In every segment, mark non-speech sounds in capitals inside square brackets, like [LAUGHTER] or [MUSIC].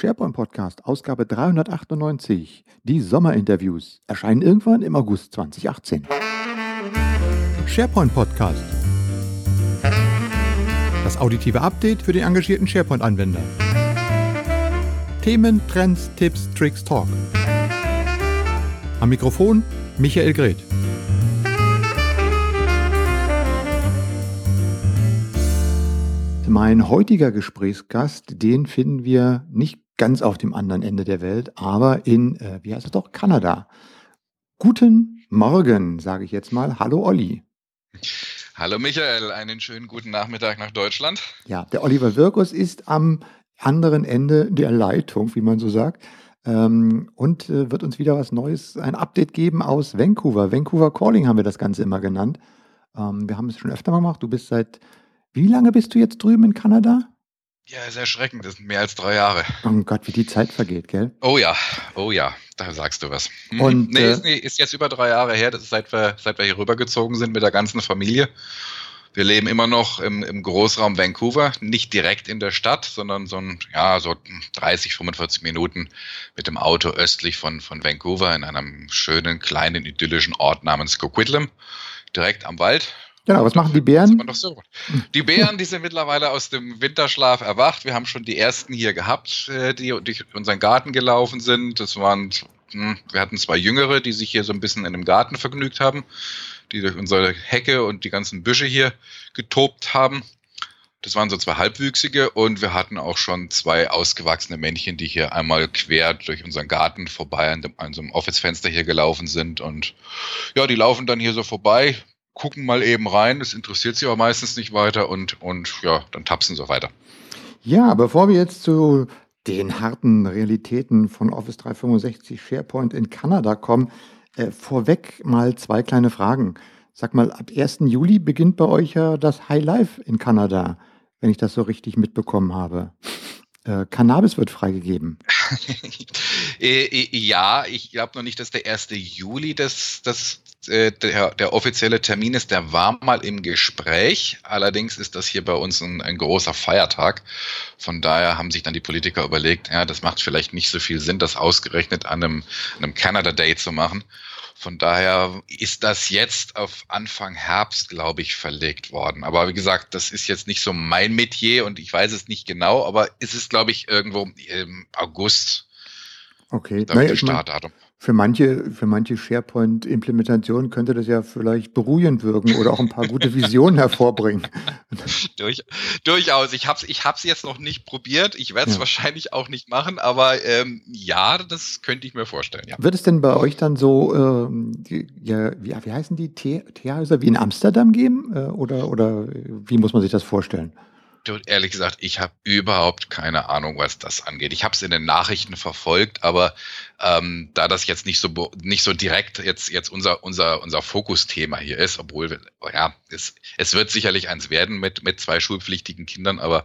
SharePoint Podcast, Ausgabe 398. Die Sommerinterviews erscheinen irgendwann im August 2018. SharePoint Podcast. Das auditive Update für den engagierten SharePoint-Anwender. Themen, Trends, Tipps, Tricks, Talk. Am Mikrofon Michael Greth. Mein heutiger Gesprächsgast, den finden wir nicht ganz auf dem anderen Ende der Welt, aber in, äh, wie heißt es doch, Kanada. Guten Morgen, sage ich jetzt mal. Hallo Olli. Hallo Michael, einen schönen guten Nachmittag nach Deutschland. Ja, der Oliver Wirkus ist am anderen Ende der Leitung, wie man so sagt, ähm, und äh, wird uns wieder was Neues, ein Update geben aus Vancouver. Vancouver Calling haben wir das Ganze immer genannt. Ähm, wir haben es schon öfter mal gemacht. Du bist seit wie lange bist du jetzt drüben in Kanada? Ja, ist erschreckend. Das sind mehr als drei Jahre. Oh Gott, wie die Zeit vergeht, gell? Oh ja, oh ja, da sagst du was. Mhm. Und, nee, äh, ist, nee, ist, jetzt über drei Jahre her, das ist seit wir, seit wir hier rübergezogen sind mit der ganzen Familie. Wir leben immer noch im, im Großraum Vancouver, nicht direkt in der Stadt, sondern so, ein, ja, so 30, 45 Minuten mit dem Auto östlich von, von Vancouver in einem schönen, kleinen, idyllischen Ort namens Coquitlam, direkt am Wald. Genau, was machen die Bären? So. Die Bären, die sind mittlerweile aus dem Winterschlaf erwacht. Wir haben schon die ersten hier gehabt, äh, die durch unseren Garten gelaufen sind. Das waren, hm, wir hatten zwei Jüngere, die sich hier so ein bisschen in dem Garten vergnügt haben, die durch unsere Hecke und die ganzen Büsche hier getobt haben. Das waren so zwei Halbwüchsige und wir hatten auch schon zwei ausgewachsene Männchen, die hier einmal quer durch unseren Garten vorbei an, dem, an so einem Office-Fenster hier gelaufen sind. Und ja, die laufen dann hier so vorbei, gucken mal eben rein, das interessiert sie aber meistens nicht weiter und, und ja, dann tapsen sie weiter. Ja, bevor wir jetzt zu den harten Realitäten von Office 365 SharePoint in Kanada kommen, äh, vorweg mal zwei kleine Fragen. Sag mal, ab 1. Juli beginnt bei euch ja das High Life in Kanada, wenn ich das so richtig mitbekommen habe. Äh, Cannabis wird freigegeben. [LAUGHS] Äh, äh, ja, ich glaube noch nicht, dass der 1. Juli das, das äh, der, der, offizielle Termin ist, der war mal im Gespräch. Allerdings ist das hier bei uns ein, ein, großer Feiertag. Von daher haben sich dann die Politiker überlegt, ja, das macht vielleicht nicht so viel Sinn, das ausgerechnet an einem, einem Canada Day zu machen. Von daher ist das jetzt auf Anfang Herbst, glaube ich, verlegt worden. Aber wie gesagt, das ist jetzt nicht so mein Metier und ich weiß es nicht genau, aber es ist, glaube ich, irgendwo im August. Okay, naja, Startdatum. Für manche, für manche SharePoint-Implementationen könnte das ja vielleicht beruhigend wirken oder auch ein paar gute Visionen hervorbringen. [LAUGHS] Durch, durchaus. Ich habe es ich hab's jetzt noch nicht probiert. Ich werde es ja. wahrscheinlich auch nicht machen, aber ähm, ja, das könnte ich mir vorstellen. Ja. Wird es denn bei euch dann so, ähm, die, ja, wie, wie heißen die Teehäuser wie in Amsterdam geben? Äh, oder, oder wie muss man sich das vorstellen? Du, ehrlich gesagt, ich habe überhaupt keine Ahnung, was das angeht. Ich habe es in den Nachrichten verfolgt, aber ähm, da das jetzt nicht so nicht so direkt jetzt jetzt unser unser unser Fokusthema hier ist, obwohl ja es, es wird sicherlich eins werden mit mit zwei schulpflichtigen Kindern, aber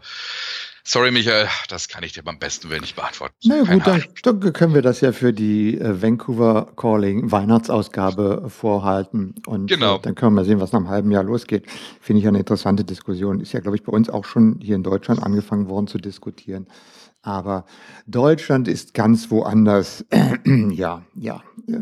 Sorry, Michael, das kann ich dir beim besten Willen nicht beantworten. Na gut, dann, dann, können wir das ja für die äh, Vancouver Calling Weihnachtsausgabe vorhalten. Und genau. äh, dann können wir mal sehen, was nach einem halben Jahr losgeht. Finde ich eine interessante Diskussion. Ist ja, glaube ich, bei uns auch schon hier in Deutschland angefangen worden zu diskutieren. Aber Deutschland ist ganz woanders. [CLEARS THROAT] ja, ja, äh,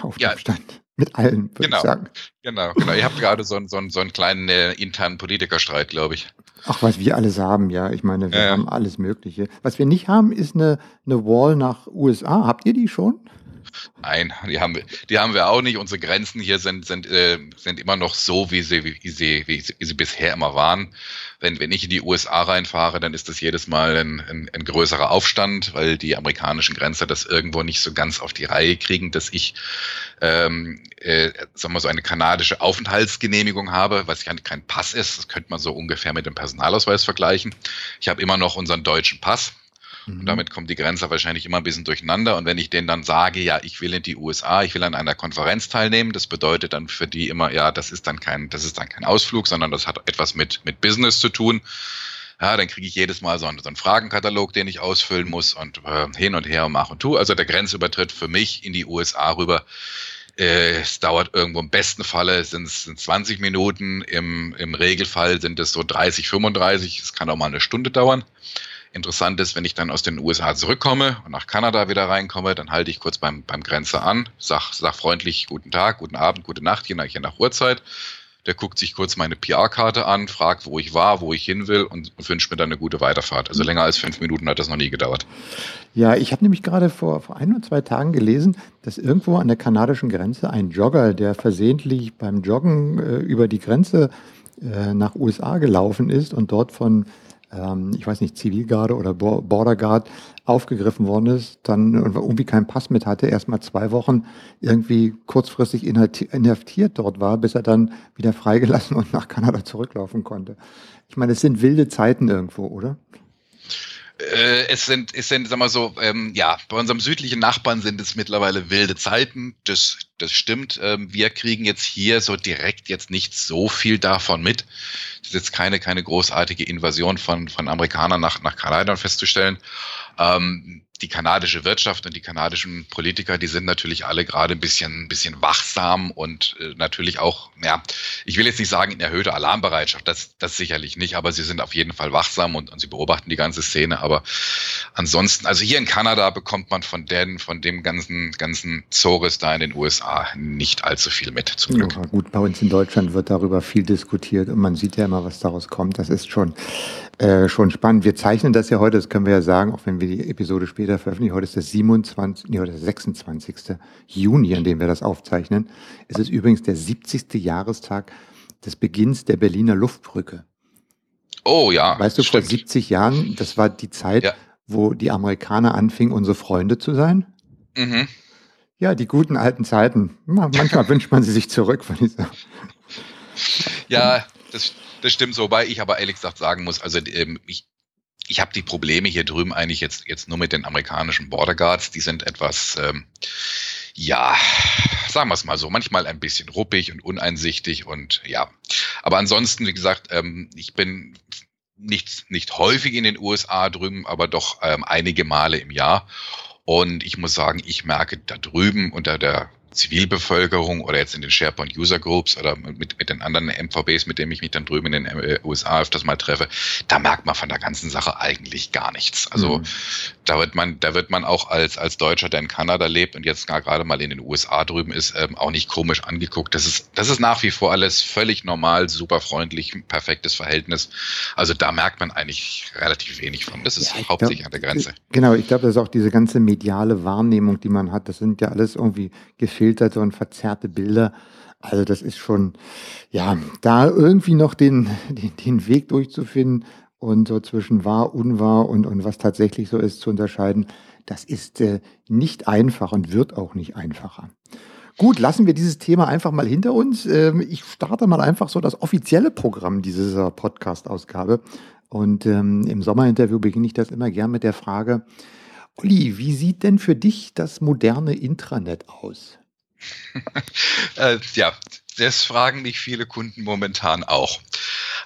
auf ja. Stand mit allen, würde genau. ich sagen. Genau, genau. Ihr habt gerade so, einen, so, einen, so einen kleinen äh, internen Politikerstreit, glaube ich. Ach, was wir alles haben, ja. Ich meine, wir ja, haben alles Mögliche. Was wir nicht haben, ist eine, eine Wall nach USA. Habt ihr die schon? Nein, die haben wir, die haben wir auch nicht. Unsere Grenzen hier sind, sind, äh, sind immer noch so, wie sie, wie, sie, wie, sie, wie sie bisher immer waren. Wenn, wenn ich in die USA reinfahre, dann ist das jedes Mal ein, ein, ein größerer Aufstand, weil die amerikanischen Grenzer das irgendwo nicht so ganz auf die Reihe kriegen, dass ich ähm, äh, sagen wir so eine kanadische Aufenthaltsgenehmigung habe, was ja kein Pass ist. Das könnte man so ungefähr mit dem Personalausweis vergleichen. Ich habe immer noch unseren deutschen Pass und mhm. damit kommt die Grenze wahrscheinlich immer ein bisschen durcheinander. Und wenn ich denen dann sage, ja, ich will in die USA, ich will an einer Konferenz teilnehmen, das bedeutet dann für die immer, ja, das ist dann kein, das ist dann kein Ausflug, sondern das hat etwas mit, mit Business zu tun. Ja, dann kriege ich jedes Mal so einen, so einen, Fragenkatalog, den ich ausfüllen muss und äh, hin und her und mach und tu. Also der Grenzübertritt für mich in die USA rüber äh, es dauert irgendwo im besten Falle sind es 20 Minuten, im, im Regelfall sind es so 30, 35, es kann auch mal eine Stunde dauern. Interessant ist, wenn ich dann aus den USA zurückkomme und nach Kanada wieder reinkomme, dann halte ich kurz beim, beim Grenzer an, sag, sag freundlich guten Tag, guten Abend, gute Nacht, je nach, je nach Uhrzeit. Der guckt sich kurz meine PR-Karte an, fragt, wo ich war, wo ich hin will und wünscht mir dann eine gute Weiterfahrt. Also länger als fünf Minuten hat das noch nie gedauert. Ja, ich habe nämlich gerade vor, vor ein oder zwei Tagen gelesen, dass irgendwo an der kanadischen Grenze ein Jogger, der versehentlich beim Joggen äh, über die Grenze äh, nach USA gelaufen ist und dort von ähm, ich weiß nicht, Zivilgarde oder Border Guard aufgegriffen worden ist, dann irgendwie keinen Pass mit hatte, erst mal zwei Wochen irgendwie kurzfristig inhaftiert dort war, bis er dann wieder freigelassen [LAUGHS] und nach Kanada zurücklaufen konnte. Ich meine, es sind wilde Zeiten irgendwo, oder? Äh, es sind, es sind, sag mal so, ähm, ja, bei unserem südlichen Nachbarn sind es mittlerweile wilde Zeiten. Das, das stimmt. Ähm, wir kriegen jetzt hier so direkt jetzt nicht so viel davon mit. Es ist jetzt keine, keine großartige Invasion von, von Amerikanern nach, nach Kanada festzustellen. Ähm, die kanadische Wirtschaft und die kanadischen Politiker, die sind natürlich alle gerade ein bisschen, bisschen wachsam und äh, natürlich auch, ja, ich will jetzt nicht sagen in erhöhter Alarmbereitschaft, das, das sicherlich nicht, aber sie sind auf jeden Fall wachsam und, und sie beobachten die ganze Szene. Aber ansonsten, also hier in Kanada bekommt man von den, von dem ganzen, ganzen Zores da in den USA nicht allzu viel mit, zum Glück. Ja, gut, bei uns in Deutschland wird darüber viel diskutiert und man sieht ja immer, was daraus kommt. Das ist schon, äh, schon spannend. Wir zeichnen das ja heute, das können wir ja sagen, auch wenn wir die Episode später veröffentlichen. Heute ist der 27, nee, heute der 26. Juni, an dem wir das aufzeichnen. Es ist übrigens der 70. Jahrestag des Beginns der Berliner Luftbrücke. Oh ja. Weißt du, stimmt. vor 70 Jahren, das war die Zeit, ja. wo die Amerikaner anfingen, unsere Freunde zu sein. Mhm. Ja, die guten alten Zeiten. Manchmal [LAUGHS] wünscht man sie sich zurück, würde ich sagen. Ja, das, das stimmt so, wobei ich aber ehrlich gesagt sagen muss, also ähm, ich, ich habe die Probleme hier drüben eigentlich jetzt, jetzt nur mit den amerikanischen Border Guards. Die sind etwas, ähm, ja, sagen wir es mal so, manchmal ein bisschen ruppig und uneinsichtig und ja. Aber ansonsten, wie gesagt, ähm, ich bin nicht, nicht häufig in den USA drüben, aber doch ähm, einige Male im Jahr. Und ich muss sagen, ich merke da drüben unter der Zivilbevölkerung oder jetzt in den SharePoint User Groups oder mit, mit den anderen MVBs, mit denen ich mich dann drüben in den äh, USA öfters mal treffe, da merkt man von der ganzen Sache eigentlich gar nichts. Also mhm. da wird man, da wird man auch als, als Deutscher, der in Kanada lebt und jetzt gerade mal in den USA drüben ist, ähm, auch nicht komisch angeguckt. Das ist, das ist nach wie vor alles völlig normal, super freundlich, perfektes Verhältnis. Also da merkt man eigentlich relativ wenig von. Das ist ja, hauptsächlich glaub, an der Grenze. Genau, ich glaube, das ist auch diese ganze mediale Wahrnehmung, die man hat. Das sind ja alles irgendwie gefilmt gefilterte und verzerrte Bilder. Also das ist schon, ja, da irgendwie noch den, [LAUGHS] den, den Weg durchzufinden und so zwischen wahr, unwahr und, und was tatsächlich so ist zu unterscheiden, das ist äh, nicht einfach und wird auch nicht einfacher. Gut, lassen wir dieses Thema einfach mal hinter uns. Ähm, ich starte mal einfach so das offizielle Programm dieser Podcast-Ausgabe. Und ähm, im Sommerinterview beginne ich das immer gern mit der Frage, Olli, wie sieht denn für dich das moderne Intranet aus? [LAUGHS] äh, ja, das fragen mich viele Kunden momentan auch.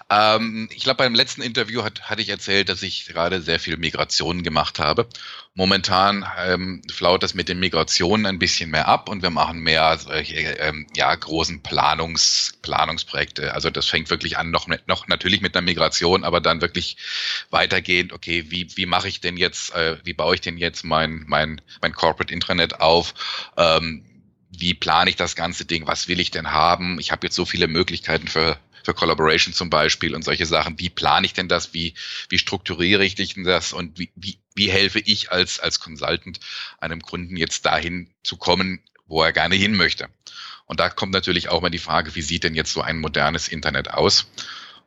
Ähm, ich glaube, beim letzten Interview hat, hatte ich erzählt, dass ich gerade sehr viel Migrationen gemacht habe. Momentan ähm, flaut das mit den Migrationen ein bisschen mehr ab und wir machen mehr solche ähm, ja, großen Planungs, Planungsprojekte. Also das fängt wirklich an, noch, noch natürlich mit einer Migration, aber dann wirklich weitergehend, okay, wie, wie mache ich denn jetzt, äh, wie baue ich denn jetzt mein, mein, mein Corporate Intranet auf? Ähm, wie plane ich das ganze Ding, was will ich denn haben? Ich habe jetzt so viele Möglichkeiten für, für Collaboration zum Beispiel und solche Sachen. Wie plane ich denn das? Wie, wie strukturiere ich denn das? Und wie, wie, wie helfe ich als, als Consultant einem Kunden jetzt dahin zu kommen, wo er gerne hin möchte? Und da kommt natürlich auch mal die Frage, wie sieht denn jetzt so ein modernes Internet aus?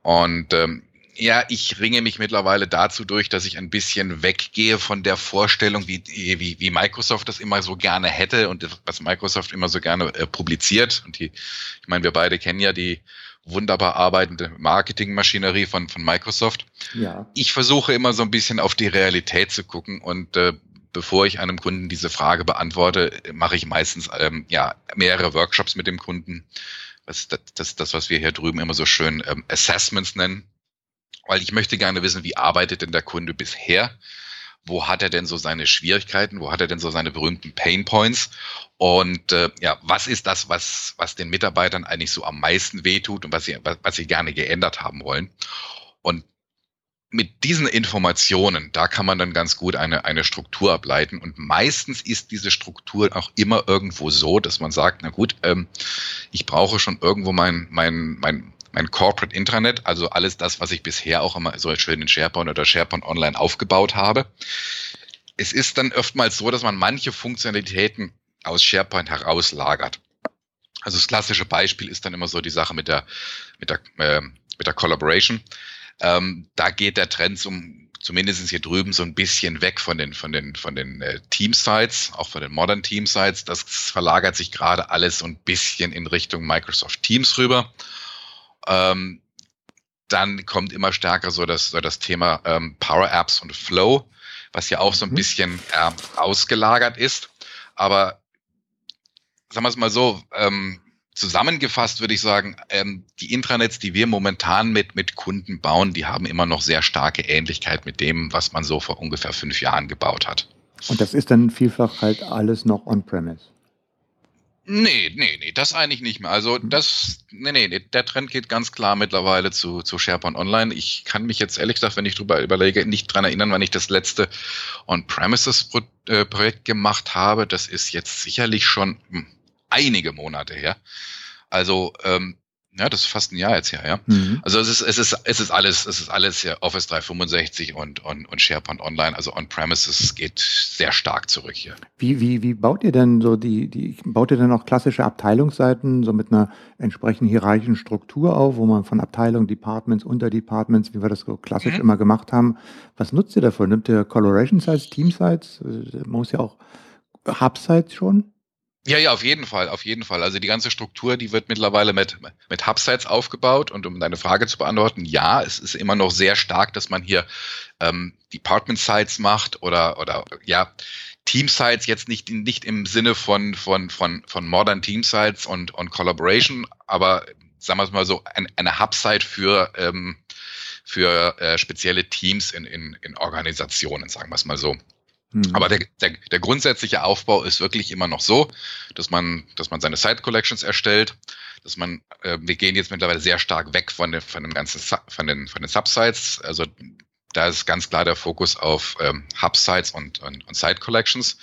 Und ähm, ja, ich ringe mich mittlerweile dazu durch, dass ich ein bisschen weggehe von der Vorstellung, wie, wie, wie Microsoft das immer so gerne hätte und was Microsoft immer so gerne äh, publiziert. Und die, ich meine, wir beide kennen ja die wunderbar arbeitende Marketingmaschinerie von, von Microsoft. Ja. Ich versuche immer so ein bisschen auf die Realität zu gucken und äh, bevor ich einem Kunden diese Frage beantworte, mache ich meistens ähm, ja mehrere Workshops mit dem Kunden. Das ist das, das, das, was wir hier drüben immer so schön ähm, Assessments nennen weil ich möchte gerne wissen, wie arbeitet denn der Kunde bisher? Wo hat er denn so seine Schwierigkeiten? Wo hat er denn so seine berühmten Pain Points? Und äh, ja, was ist das, was, was den Mitarbeitern eigentlich so am meisten wehtut und was sie, was, was sie gerne geändert haben wollen? Und mit diesen Informationen, da kann man dann ganz gut eine, eine Struktur ableiten. Und meistens ist diese Struktur auch immer irgendwo so, dass man sagt, na gut, ähm, ich brauche schon irgendwo mein, mein, mein, mein Corporate Intranet, also alles das, was ich bisher auch immer so schön in SharePoint oder SharePoint Online aufgebaut habe. Es ist dann oftmals so, dass man manche Funktionalitäten aus SharePoint herauslagert. Also das klassische Beispiel ist dann immer so die Sache mit der, mit der, äh, mit der Collaboration. Ähm, da geht der Trend zum, zumindest hier drüben so ein bisschen weg von den, von den, von den äh, Team-Sites, auch von den Modern Team-Sites. Das verlagert sich gerade alles so ein bisschen in Richtung Microsoft Teams rüber. Ähm, dann kommt immer stärker so das, so das Thema ähm, Power Apps und Flow, was ja auch so ein mhm. bisschen äh, ausgelagert ist. Aber sagen wir es mal so, ähm, zusammengefasst würde ich sagen, ähm, die Intranets, die wir momentan mit, mit Kunden bauen, die haben immer noch sehr starke Ähnlichkeit mit dem, was man so vor ungefähr fünf Jahren gebaut hat. Und das ist dann vielfach halt alles noch on-premise. Nee, nee, nee, das eigentlich nicht mehr. Also mhm. das, nee, nee, der Trend geht ganz klar mittlerweile zu, zu SharePoint Online. Ich kann mich jetzt ehrlich gesagt, wenn ich drüber überlege, nicht dran erinnern, wann ich das letzte On-Premises-Projekt gemacht habe. Das ist jetzt sicherlich schon hm, einige Monate her. Also ähm, ja, das ist fast ein Jahr jetzt her, ja. Mhm. Also es ist, es ist, es ist alles, es ist alles ja Office 365 und, und, und SharePoint Online, also on-premises geht sehr stark zurück hier. Wie, wie, wie baut ihr denn so die, die, baut ihr denn auch klassische Abteilungsseiten so mit einer entsprechenden hierarchischen Struktur auf, wo man von Abteilungen, Departments, Unterdepartments, wie wir das so klassisch mhm. immer gemacht haben, was nutzt ihr davon? Nimmt ihr Coloration Sites, Team Sites? Man muss ja auch Hub Sites schon? Ja, ja, auf jeden Fall, auf jeden Fall. Also die ganze Struktur, die wird mittlerweile mit, mit Hubsites aufgebaut. Und um deine Frage zu beantworten, ja, es ist immer noch sehr stark, dass man hier ähm, Department Sites macht oder, oder ja, Team Sites jetzt nicht, nicht im Sinne von, von, von, von Modern Team Sites und, und Collaboration, aber sagen wir es mal so, ein, eine Hubsite für, ähm, für äh, spezielle Teams in, in, in Organisationen, sagen wir es mal so. Mhm. Aber der, der, der grundsätzliche Aufbau ist wirklich immer noch so, dass man, dass man seine Site Collections erstellt, dass man, äh, wir gehen jetzt mittlerweile sehr stark weg von den, von den ganzen, von den, von den Subsites. Also da ist ganz klar der Fokus auf ähm, Hub-Sites und, und, und Site Collections.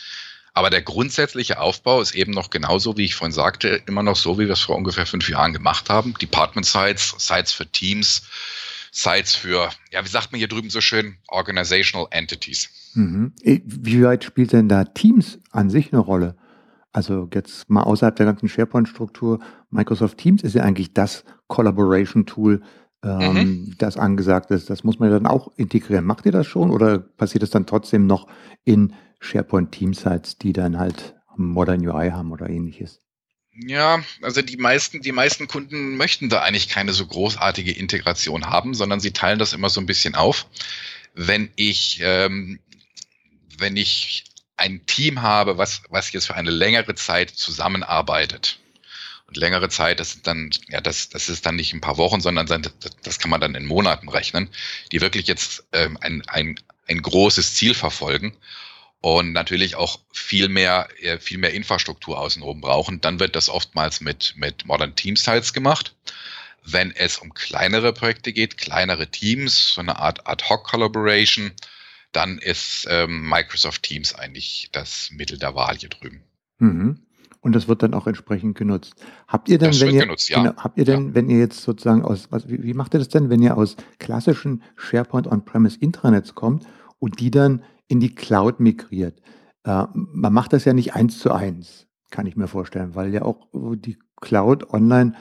Aber der grundsätzliche Aufbau ist eben noch genauso, wie ich vorhin sagte, immer noch so, wie wir es vor ungefähr fünf Jahren gemacht haben. Department Sites, Sites für Teams, Sites für, ja, wie sagt man hier drüben so schön, Organizational Entities. Mhm. Wie weit spielt denn da Teams an sich eine Rolle? Also jetzt mal außerhalb der ganzen SharePoint-Struktur, Microsoft Teams ist ja eigentlich das Collaboration-Tool, ähm, mhm. das angesagt ist. Das muss man ja dann auch integrieren. Macht ihr das schon oder passiert es dann trotzdem noch in SharePoint Team-Sites, die dann halt Modern UI haben oder ähnliches? Ja, also die meisten, die meisten Kunden möchten da eigentlich keine so großartige Integration haben, sondern sie teilen das immer so ein bisschen auf. Wenn ich, ähm, wenn ich ein Team habe, was, was jetzt für eine längere Zeit zusammenarbeitet, und längere Zeit, das sind dann, ja, das, das ist dann nicht ein paar Wochen, sondern das, das kann man dann in Monaten rechnen, die wirklich jetzt ähm, ein, ein, ein großes Ziel verfolgen und natürlich auch viel mehr, äh, viel mehr Infrastruktur außenrum brauchen, dann wird das oftmals mit, mit Modern Team Sites gemacht. Wenn es um kleinere Projekte geht, kleinere Teams, so eine Art Ad-Hoc-Collaboration, dann ist ähm, Microsoft Teams eigentlich das Mittel der Wahl hier drüben. Mhm. Und das wird dann auch entsprechend genutzt. Habt ihr denn, das wenn ihr, genutzt, ja. genau, habt ihr denn, ja. wenn ihr jetzt sozusagen aus, was, wie, wie macht ihr das denn, wenn ihr aus klassischen SharePoint On-Premise Intranets kommt und die dann in die Cloud migriert. Äh, man macht das ja nicht eins zu eins, kann ich mir vorstellen, weil ja auch die Cloud online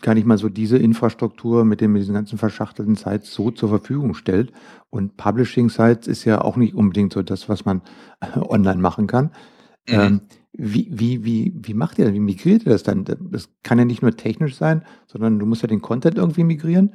gar nicht mal so diese Infrastruktur mit, den, mit diesen ganzen verschachtelten Sites so zur Verfügung stellt. Und Publishing Sites ist ja auch nicht unbedingt so das, was man [LAUGHS] online machen kann. Mhm. Ähm, wie, wie, wie, wie macht ihr das? Wie migriert ihr das dann? Das kann ja nicht nur technisch sein, sondern du musst ja den Content irgendwie migrieren.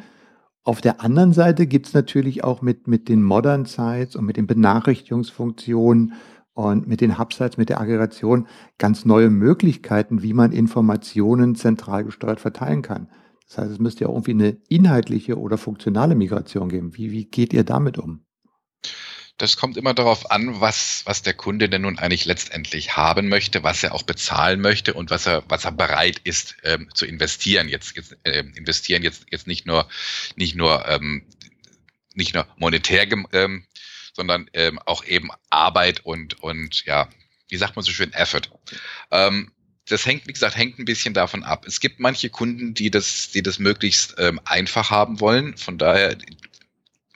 Auf der anderen Seite gibt es natürlich auch mit, mit den Modern Sites und mit den Benachrichtigungsfunktionen und mit den Hubsites, mit der Aggregation ganz neue Möglichkeiten, wie man Informationen zentral gesteuert verteilen kann. Das heißt, es müsste ja irgendwie eine inhaltliche oder funktionale Migration geben. Wie, wie geht ihr damit um? Das kommt immer darauf an, was, was der Kunde denn nun eigentlich letztendlich haben möchte, was er auch bezahlen möchte und was er, was er bereit ist ähm, zu investieren. Jetzt, jetzt äh, investieren jetzt, jetzt nicht nur, nicht nur ähm, nicht nur monetär, ähm, sondern ähm, auch eben Arbeit und, und ja, wie sagt man so schön, Effort. Ähm, das hängt, wie gesagt, hängt ein bisschen davon ab. Es gibt manche Kunden, die das, die das möglichst ähm, einfach haben wollen. Von daher,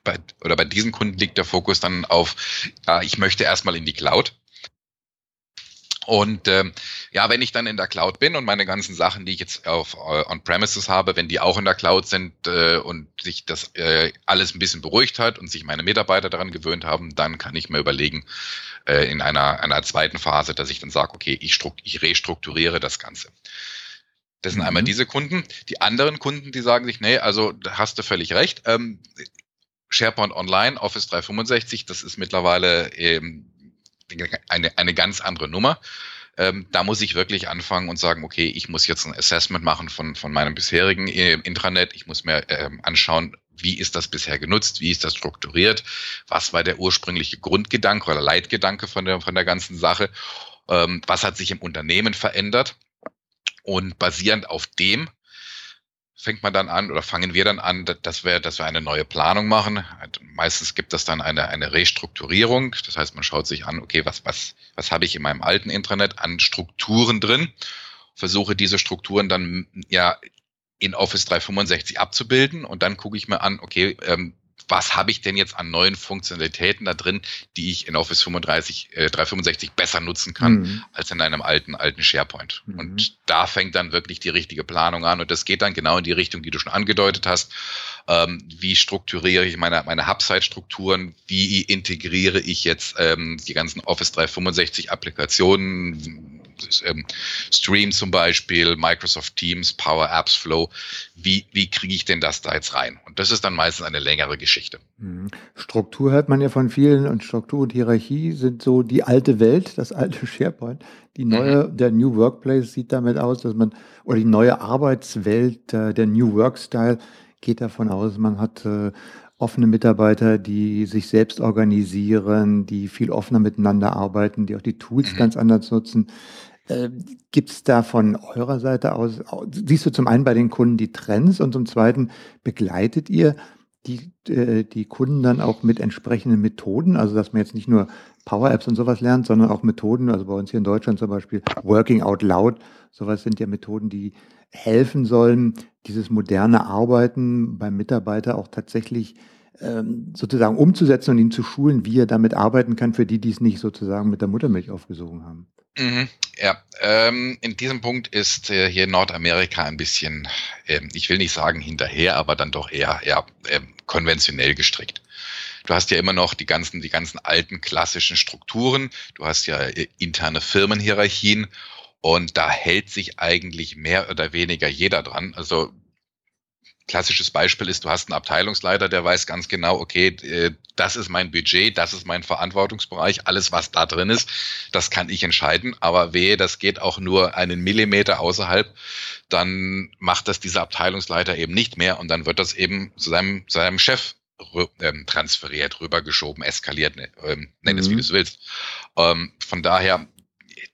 bei, oder bei diesen Kunden liegt der Fokus dann auf, ja, ich möchte erstmal in die Cloud. Und ähm, ja, wenn ich dann in der Cloud bin und meine ganzen Sachen, die ich jetzt auf äh, On-Premises habe, wenn die auch in der Cloud sind äh, und sich das äh, alles ein bisschen beruhigt hat und sich meine Mitarbeiter daran gewöhnt haben, dann kann ich mir überlegen, äh, in einer, einer zweiten Phase, dass ich dann sage, okay, ich, ich restrukturiere das Ganze. Das sind mhm. einmal diese Kunden. Die anderen Kunden, die sagen sich, nee, also da hast du völlig recht. Ähm, SharePoint Online, Office 365, das ist mittlerweile ähm, eine, eine ganz andere Nummer. Ähm, da muss ich wirklich anfangen und sagen, okay, ich muss jetzt ein Assessment machen von, von meinem bisherigen äh, Intranet. Ich muss mir ähm, anschauen, wie ist das bisher genutzt, wie ist das strukturiert, was war der ursprüngliche Grundgedanke oder Leitgedanke von der, von der ganzen Sache, ähm, was hat sich im Unternehmen verändert. Und basierend auf dem fängt man dann an oder fangen wir dann an, dass wir, dass wir eine neue Planung machen. Meistens gibt es dann eine, eine Restrukturierung. Das heißt, man schaut sich an, okay, was, was, was habe ich in meinem alten Intranet an Strukturen drin? Versuche diese Strukturen dann ja in Office 365 abzubilden und dann gucke ich mir an, okay, ähm, was habe ich denn jetzt an neuen Funktionalitäten da drin, die ich in Office 35, äh, 365 besser nutzen kann mhm. als in einem alten, alten SharePoint. Mhm. Und da fängt dann wirklich die richtige Planung an und das geht dann genau in die Richtung, die du schon angedeutet hast. Ähm, wie strukturiere ich meine, meine Hub-Site-Strukturen? Wie integriere ich jetzt ähm, die ganzen Office 365 Applikationen? Ähm, Stream zum Beispiel, Microsoft Teams, Power Apps Flow. Wie, wie kriege ich denn das da jetzt rein? Und das ist dann meistens eine längere Geschichte. Mhm. Struktur hört man ja von vielen und Struktur und Hierarchie sind so die alte Welt, das alte [LAUGHS] SharePoint. Die neue, mhm. der New Workplace sieht damit aus, dass man, oder die neue Arbeitswelt, äh, der New Work Style geht davon aus, man hat äh, offene Mitarbeiter, die sich selbst organisieren, die viel offener miteinander arbeiten, die auch die Tools mhm. ganz anders nutzen. Äh, Gibt es da von eurer Seite aus, siehst du zum einen bei den Kunden die Trends und zum zweiten begleitet ihr die, äh, die Kunden dann auch mit entsprechenden Methoden, also dass man jetzt nicht nur Power Apps und sowas lernt, sondern auch Methoden, also bei uns hier in Deutschland zum Beispiel Working Out Loud, sowas sind ja Methoden, die helfen sollen, dieses moderne Arbeiten beim Mitarbeiter auch tatsächlich ähm, sozusagen umzusetzen und ihn zu schulen, wie er damit arbeiten kann, für die, die es nicht sozusagen mit der Muttermilch aufgesogen haben. Mhm, ja, ähm, in diesem Punkt ist äh, hier Nordamerika ein bisschen, ähm, ich will nicht sagen hinterher, aber dann doch eher, eher ähm, konventionell gestrickt. Du hast ja immer noch die ganzen, die ganzen alten klassischen Strukturen. Du hast ja äh, interne Firmenhierarchien und da hält sich eigentlich mehr oder weniger jeder dran. Also klassisches Beispiel ist, du hast einen Abteilungsleiter, der weiß ganz genau, okay, äh, das ist mein Budget, das ist mein Verantwortungsbereich, alles, was da drin ist, das kann ich entscheiden. Aber wehe, das geht auch nur einen Millimeter außerhalb, dann macht das dieser Abteilungsleiter eben nicht mehr und dann wird das eben zu seinem, zu seinem Chef ähm, transferiert, rübergeschoben, eskaliert, ne, ähm, nenn es wie mhm. du es willst. Ähm, von daher,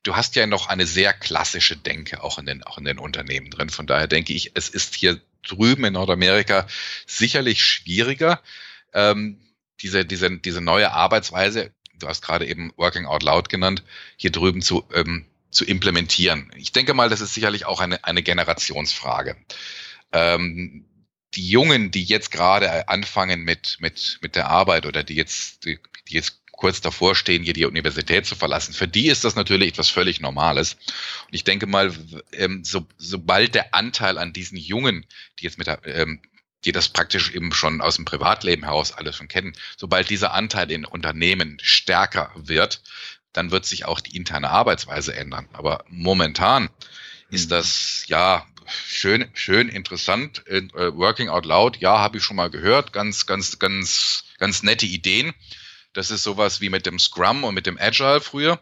du hast ja noch eine sehr klassische Denke auch in den, auch in den Unternehmen drin. Von daher denke ich, es ist hier drüben in Nordamerika sicherlich schwieriger, ähm, diese, diese, diese neue Arbeitsweise, du hast gerade eben Working Out Loud genannt, hier drüben zu, ähm, zu implementieren. Ich denke mal, das ist sicherlich auch eine, eine Generationsfrage. Ähm, die Jungen, die jetzt gerade anfangen mit, mit, mit der Arbeit oder die jetzt, die, die jetzt kurz davor stehen, hier die Universität zu verlassen. Für die ist das natürlich etwas völlig Normales. Und ich denke mal, ähm, so, sobald der Anteil an diesen Jungen, die jetzt mit der, ähm, die das praktisch eben schon aus dem Privatleben heraus alles schon kennen, sobald dieser Anteil in Unternehmen stärker wird, dann wird sich auch die interne Arbeitsweise ändern. Aber momentan ist mhm. das ja schön, schön interessant. Äh, Working out loud, ja, habe ich schon mal gehört. Ganz, ganz, ganz, ganz nette Ideen. Das ist sowas wie mit dem Scrum und mit dem Agile früher.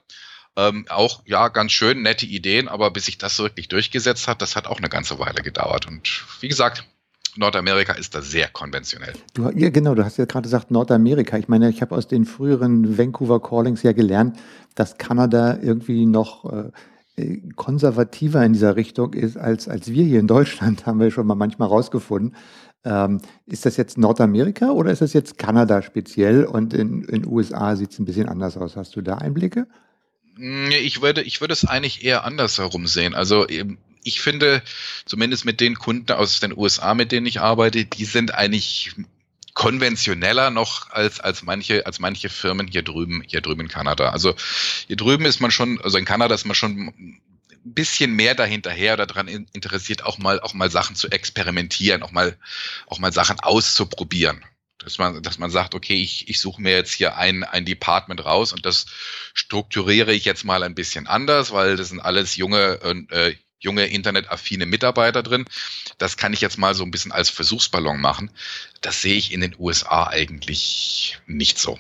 Ähm, auch, ja, ganz schön, nette Ideen, aber bis sich das wirklich durchgesetzt hat, das hat auch eine ganze Weile gedauert. Und wie gesagt, Nordamerika ist da sehr konventionell. Du, ja, genau, du hast ja gerade gesagt Nordamerika. Ich meine, ich habe aus den früheren Vancouver Callings ja gelernt, dass Kanada irgendwie noch äh konservativer in dieser Richtung ist als, als wir hier in Deutschland, [LAUGHS] haben wir schon mal manchmal rausgefunden. Ähm, ist das jetzt Nordamerika oder ist das jetzt Kanada speziell und in den USA sieht es ein bisschen anders aus? Hast du da Einblicke? Ich würde, ich würde es eigentlich eher andersherum sehen. Also ich finde, zumindest mit den Kunden aus den USA, mit denen ich arbeite, die sind eigentlich konventioneller noch als, als manche, als manche Firmen hier drüben, hier drüben in Kanada. Also hier drüben ist man schon, also in Kanada ist man schon bisschen mehr dahinterher oder daran interessiert, auch mal, auch mal Sachen zu experimentieren, auch mal, auch mal Sachen auszuprobieren. Dass man, dass man sagt, okay, ich, ich suche mir jetzt hier ein, ein Department raus und das strukturiere ich jetzt mal ein bisschen anders, weil das sind alles junge, äh, junge internetaffine Mitarbeiter drin. Das kann ich jetzt mal so ein bisschen als Versuchsballon machen. Das sehe ich in den USA eigentlich nicht so.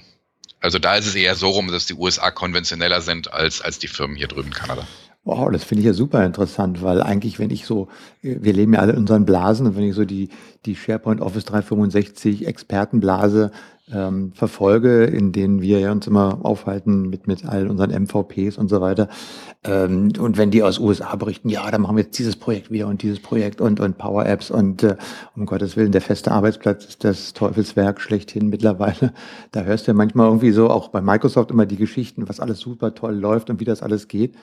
Also da ist es eher so rum, dass die USA konventioneller sind als, als die Firmen hier drüben in Kanada. Wow, das finde ich ja super interessant, weil eigentlich, wenn ich so, wir leben ja alle in unseren Blasen und wenn ich so die, die SharePoint Office 365 Expertenblase ähm, verfolge, in denen wir ja uns immer aufhalten mit, mit all unseren MVPs und so weiter. Ähm, und wenn die aus USA berichten, ja, dann machen wir jetzt dieses Projekt wieder und dieses Projekt und, und Power Apps und äh, um Gottes Willen, der feste Arbeitsplatz ist das Teufelswerk schlechthin mittlerweile. Da hörst du ja manchmal irgendwie so auch bei Microsoft immer die Geschichten, was alles super toll läuft und wie das alles geht.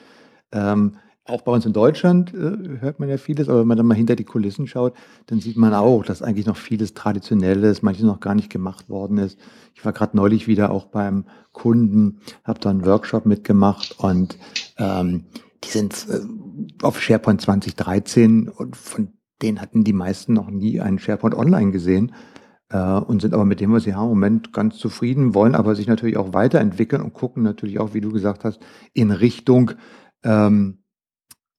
Ähm, auch bei uns in Deutschland äh, hört man ja vieles, aber wenn man dann mal hinter die Kulissen schaut, dann sieht man auch, dass eigentlich noch vieles Traditionelles, manches noch gar nicht gemacht worden ist. Ich war gerade neulich wieder auch beim Kunden, habe da einen Workshop mitgemacht und ähm, die sind äh, auf SharePoint 2013 und von denen hatten die meisten noch nie einen SharePoint Online gesehen äh, und sind aber mit dem, was sie haben, im Moment ganz zufrieden, wollen aber sich natürlich auch weiterentwickeln und gucken natürlich auch, wie du gesagt hast, in Richtung ähm,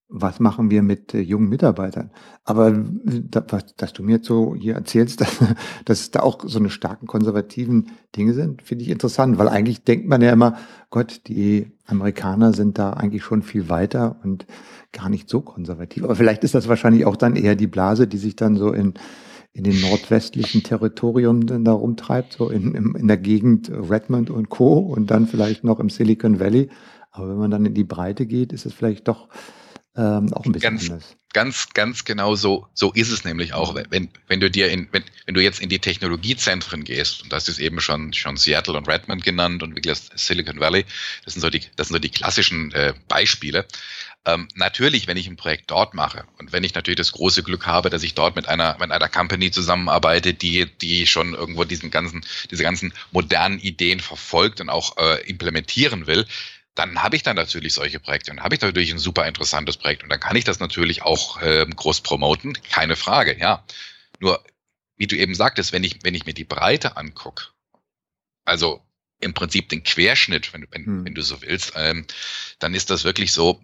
was machen wir mit äh, jungen Mitarbeitern? Aber da, was, dass du mir jetzt so hier erzählst, [LAUGHS] dass, dass da auch so eine starken konservativen Dinge sind, finde ich interessant, weil eigentlich denkt man ja immer, Gott, die Amerikaner sind da eigentlich schon viel weiter und gar nicht so konservativ. Aber vielleicht ist das wahrscheinlich auch dann eher die Blase, die sich dann so in, in den nordwestlichen Territorium dann da rumtreibt, so in, in, in der Gegend Redmond und Co. und dann vielleicht noch im Silicon Valley. Aber wenn man dann in die Breite geht, ist es vielleicht doch ähm, auch ein bisschen ganz, anders. Ganz, ganz genau so, so ist es nämlich auch. Wenn, wenn du dir in, wenn, wenn du jetzt in die Technologiezentren gehst, und das ist eben schon, schon Seattle und Redmond genannt und wirklich Silicon Valley, das sind so die, das sind so die klassischen äh, Beispiele. Ähm, natürlich, wenn ich ein Projekt dort mache und wenn ich natürlich das große Glück habe, dass ich dort mit einer, mit einer Company zusammenarbeite, die, die schon irgendwo diesen ganzen, diese ganzen modernen Ideen verfolgt und auch äh, implementieren will, dann habe ich dann natürlich solche Projekte und habe ich natürlich ein super interessantes Projekt und dann kann ich das natürlich auch äh, groß promoten, keine Frage, ja. Nur, wie du eben sagtest, wenn ich, wenn ich mir die Breite angucke, also im Prinzip den Querschnitt, wenn, wenn, hm. wenn du so willst, ähm, dann ist das wirklich so,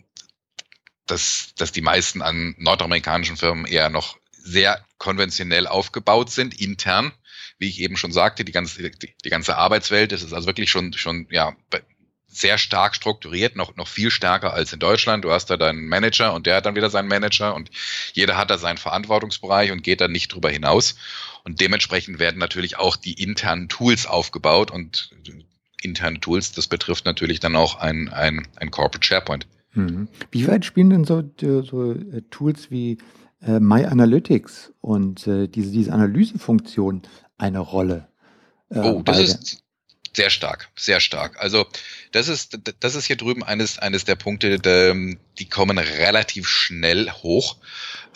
dass, dass die meisten an nordamerikanischen Firmen eher noch sehr konventionell aufgebaut sind, intern. Wie ich eben schon sagte, die ganze, die, die ganze Arbeitswelt, das ist also wirklich schon, schon ja, sehr stark strukturiert, noch, noch viel stärker als in Deutschland. Du hast da deinen Manager und der hat dann wieder seinen Manager und jeder hat da seinen Verantwortungsbereich und geht dann nicht drüber hinaus. Und dementsprechend werden natürlich auch die internen Tools aufgebaut und interne Tools, das betrifft natürlich dann auch ein, ein, ein Corporate SharePoint. Mhm. Wie weit spielen denn so, so äh, Tools wie äh, My Analytics und äh, diese, diese Analysefunktion eine Rolle? Äh, oh, das ist, sehr stark, sehr stark. Also das ist, das ist hier drüben eines, eines der Punkte, die kommen relativ schnell hoch.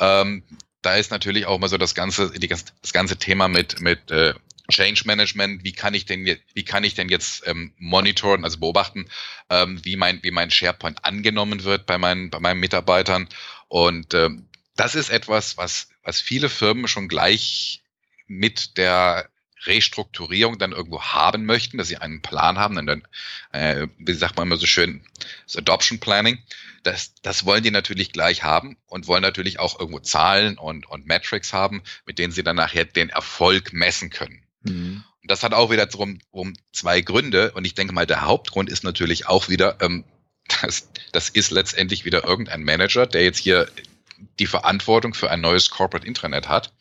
Ähm, da ist natürlich auch mal so das ganze, die, das ganze Thema mit, mit äh, Change Management, wie kann ich denn jetzt, wie kann ich denn jetzt ähm, monitoren, also beobachten, ähm, wie mein, wie mein SharePoint angenommen wird bei meinen, bei meinen Mitarbeitern. Und ähm, das ist etwas, was, was viele Firmen schon gleich mit der Restrukturierung dann irgendwo haben möchten, dass sie einen Plan haben, dann, äh, wie sagt man immer so schön, das Adoption Planning, das, das wollen die natürlich gleich haben und wollen natürlich auch irgendwo Zahlen und, und Metrics haben, mit denen sie dann nachher den Erfolg messen können. Mhm. Und das hat auch wieder drum, um zwei Gründe und ich denke mal, der Hauptgrund ist natürlich auch wieder, ähm, [LAUGHS] das, das ist letztendlich wieder irgendein Manager, der jetzt hier die Verantwortung für ein neues Corporate Intranet hat.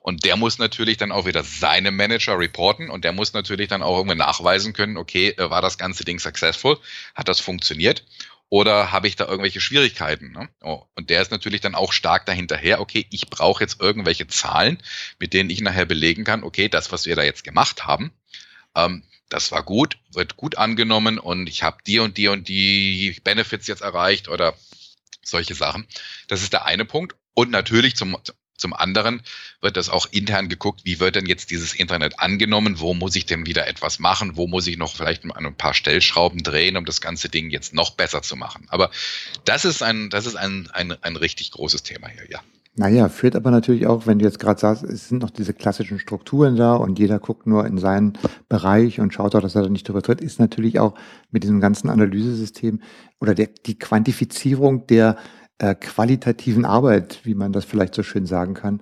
Und der muss natürlich dann auch wieder seine Manager reporten und der muss natürlich dann auch irgendwie nachweisen können, okay, äh, war das ganze Ding successful? Hat das funktioniert? Oder habe ich da irgendwelche Schwierigkeiten? Ne? Oh, und der ist natürlich dann auch stark dahinterher, okay, ich brauche jetzt irgendwelche Zahlen, mit denen ich nachher belegen kann, okay, das, was wir da jetzt gemacht haben, ähm, das war gut, wird gut angenommen und ich habe die und die und die Benefits jetzt erreicht oder solche Sachen. Das ist der eine Punkt. Und natürlich zum, zum anderen wird das auch intern geguckt, wie wird denn jetzt dieses Internet angenommen, wo muss ich denn wieder etwas machen, wo muss ich noch vielleicht ein paar Stellschrauben drehen, um das ganze Ding jetzt noch besser zu machen. Aber das ist ein, das ist ein, ein, ein richtig großes Thema hier, ja. Naja, führt aber natürlich auch, wenn du jetzt gerade sagst, es sind noch diese klassischen Strukturen da und jeder guckt nur in seinen Bereich und schaut auch, dass er da nicht drüber tritt, ist natürlich auch mit diesem ganzen Analysesystem oder der, die Quantifizierung der äh, qualitativen Arbeit, wie man das vielleicht so schön sagen kann,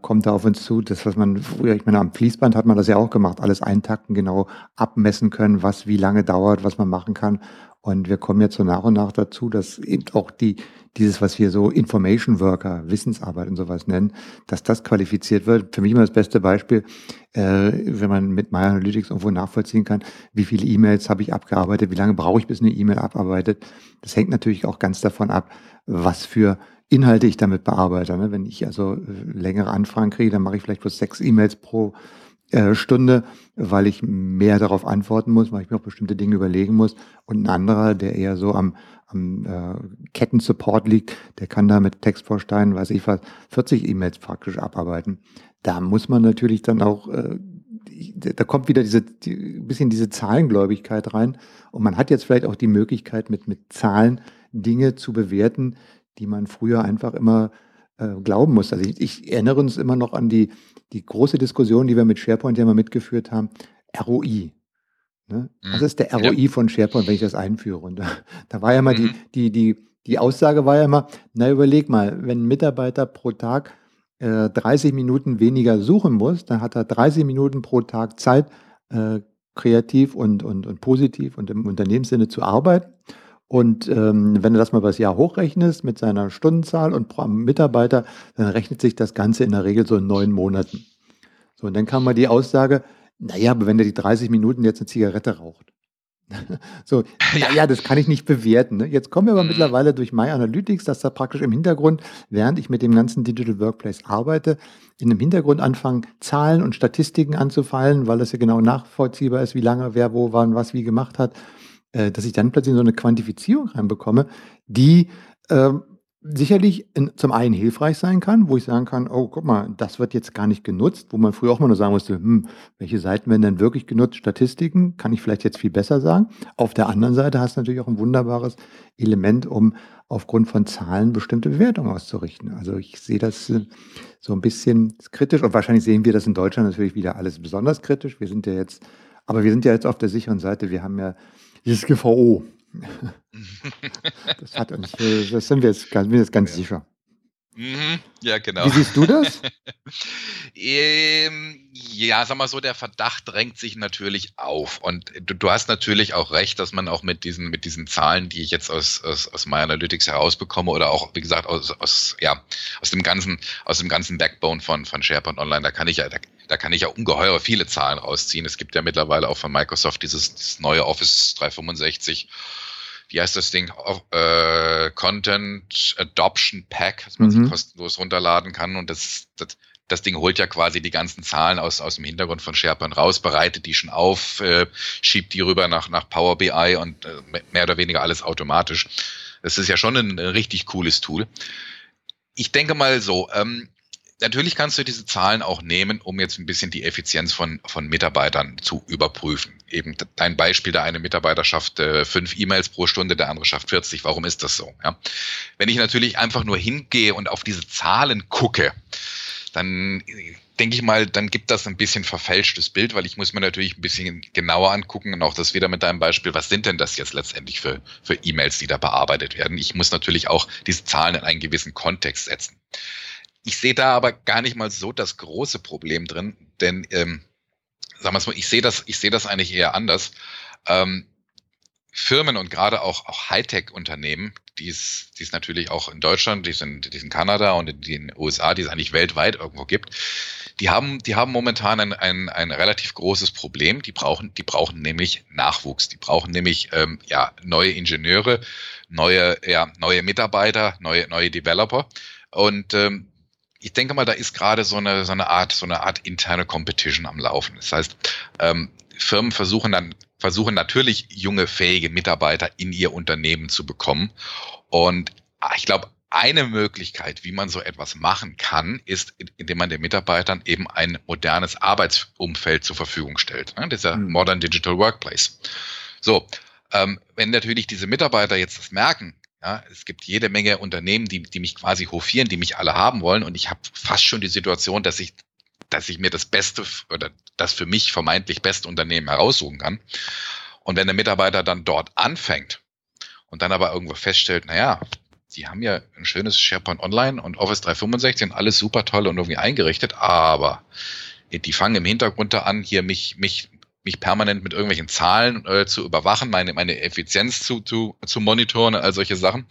kommt da auf uns zu. Das, was man früher, ich meine, am Fließband hat man das ja auch gemacht, alles eintakten, genau abmessen können, was wie lange dauert, was man machen kann. Und wir kommen jetzt so nach und nach dazu, dass eben auch die, dieses, was wir so Information Worker, Wissensarbeit und sowas nennen, dass das qualifiziert wird. Für mich immer das beste Beispiel, äh, wenn man mit My Analytics irgendwo nachvollziehen kann, wie viele E-Mails habe ich abgearbeitet, wie lange brauche ich, bis eine E-Mail abarbeitet. Das hängt natürlich auch ganz davon ab, was für Inhalte ich damit bearbeite. Ne? Wenn ich also äh, längere Anfragen kriege, dann mache ich vielleicht bloß sechs E-Mails pro äh, Stunde, weil ich mehr darauf antworten muss, weil ich mir auch bestimmte Dinge überlegen muss. Und ein anderer, der eher so am, am äh, Kettensupport liegt, der kann da mit Textvorsteinen, weiß ich was, 40 E-Mails praktisch abarbeiten. Da muss man natürlich dann auch, äh, da kommt wieder diese die, bisschen diese Zahlengläubigkeit rein. Und man hat jetzt vielleicht auch die Möglichkeit, mit, mit Zahlen Dinge zu bewerten, die man früher einfach immer äh, glauben muss. Also ich, ich, erinnere uns immer noch an die, die große Diskussion, die wir mit SharePoint ja mal mitgeführt haben. ROI. Ne? Was mhm. ist der ROI ja. von SharePoint, wenn ich das einführe? Und da, da war ja mal mhm. die, die, die, die Aussage war ja immer, na überleg mal, wenn ein Mitarbeiter pro Tag äh, 30 Minuten weniger suchen muss, dann hat er 30 Minuten pro Tag Zeit, äh, kreativ und, und, und positiv und im Unternehmenssinne zu arbeiten. Und ähm, wenn du das mal über das Jahr hochrechnest mit seiner Stundenzahl und pro Mitarbeiter, dann rechnet sich das Ganze in der Regel so in neun Monaten. So, und dann kam mal die Aussage, naja, aber wenn der die 30 Minuten jetzt eine Zigarette raucht. [LAUGHS] so, [LAUGHS] ja. ja, das kann ich nicht bewerten. Ne? Jetzt kommen wir aber mhm. mittlerweile durch My Analytics, dass da praktisch im Hintergrund, während ich mit dem ganzen Digital Workplace arbeite, in dem Hintergrund anfangen, Zahlen und Statistiken anzufallen, weil das ja genau nachvollziehbar ist, wie lange wer wo wann was wie gemacht hat. Äh, dass ich dann plötzlich so eine Quantifizierung reinbekomme, die äh, sicherlich in, zum einen hilfreich sein kann, wo ich sagen kann, oh, guck mal, das wird jetzt gar nicht genutzt, wo man früher auch mal nur sagen musste, hm, welche Seiten werden denn wirklich genutzt? Statistiken kann ich vielleicht jetzt viel besser sagen. Auf der anderen Seite hast du natürlich auch ein wunderbares Element, um aufgrund von Zahlen bestimmte Bewertungen auszurichten. Also ich sehe das äh, so ein bisschen kritisch und wahrscheinlich sehen wir das in Deutschland natürlich wieder alles besonders kritisch. Wir sind ja jetzt, aber wir sind ja jetzt auf der sicheren Seite. Wir haben ja dieses GVO. [LAUGHS] das hat uns, das sind wir jetzt, sind wir jetzt ganz ja. sicher. Mhm, ja, genau. Wie siehst du das? [LAUGHS] ähm, ja, sag mal so, der Verdacht drängt sich natürlich auf. Und du, du, hast natürlich auch recht, dass man auch mit diesen, mit diesen Zahlen, die ich jetzt aus, aus, aus My Analytics herausbekomme oder auch, wie gesagt, aus, aus, ja, aus dem ganzen, aus dem ganzen Backbone von, von SharePoint Online, da kann ich ja, da, da kann ich ja ungeheure viele Zahlen rausziehen. Es gibt ja mittlerweile auch von Microsoft dieses, dieses neue Office 365 wie heißt das Ding? Äh, Content Adoption Pack, dass man mhm. sich kostenlos runterladen kann. Und das, das, das Ding holt ja quasi die ganzen Zahlen aus, aus dem Hintergrund von SharePoint raus, bereitet die schon auf, äh, schiebt die rüber nach, nach Power BI und äh, mehr oder weniger alles automatisch. Das ist ja schon ein, ein richtig cooles Tool. Ich denke mal so, ähm, natürlich kannst du diese Zahlen auch nehmen, um jetzt ein bisschen die Effizienz von, von Mitarbeitern zu überprüfen. Eben dein Beispiel, der eine Mitarbeiter schafft äh, fünf E-Mails pro Stunde, der andere schafft 40. Warum ist das so? Ja? Wenn ich natürlich einfach nur hingehe und auf diese Zahlen gucke, dann denke ich mal, dann gibt das ein bisschen verfälschtes Bild, weil ich muss mir natürlich ein bisschen genauer angucken und auch das wieder mit deinem Beispiel, was sind denn das jetzt letztendlich für, für E-Mails, die da bearbeitet werden? Ich muss natürlich auch diese Zahlen in einen gewissen Kontext setzen. Ich sehe da aber gar nicht mal so das große Problem drin, denn ähm, sagen wir es mal, ich sehe das, ich sehe das eigentlich eher anders. Ähm, Firmen und gerade auch, auch Hightech-Unternehmen, die ist, die ist natürlich auch in Deutschland, die sind, die sind in Kanada und in den USA, die es eigentlich weltweit irgendwo gibt. Die haben, die haben momentan ein, ein, ein relativ großes Problem. Die brauchen, die brauchen nämlich Nachwuchs. Die brauchen nämlich ähm, ja, neue Ingenieure, neue, ja, neue Mitarbeiter, neue, neue Developer. Und ähm, ich denke mal, da ist gerade so eine, so eine Art, so eine Art interne Competition am Laufen. Das heißt, ähm, Firmen versuchen dann versuchen natürlich junge, fähige Mitarbeiter in ihr Unternehmen zu bekommen. Und ah, ich glaube, eine Möglichkeit, wie man so etwas machen kann, ist, indem man den Mitarbeitern eben ein modernes Arbeitsumfeld zur Verfügung stellt. Ne? Dieser mhm. Modern Digital Workplace. So, ähm, wenn natürlich diese Mitarbeiter jetzt das merken, ja, es gibt jede Menge Unternehmen, die, die mich quasi hofieren, die mich alle haben wollen und ich habe fast schon die Situation, dass ich dass ich mir das beste oder das für mich vermeintlich beste Unternehmen heraussuchen kann. Und wenn der Mitarbeiter dann dort anfängt und dann aber irgendwo feststellt, naja, die haben ja ein schönes SharePoint Online und Office 365 und alles super toll und irgendwie eingerichtet, aber die fangen im Hintergrund da an, hier mich, mich, mich permanent mit irgendwelchen Zahlen äh, zu überwachen, meine, meine Effizienz zu, zu, zu monitoren all solche Sachen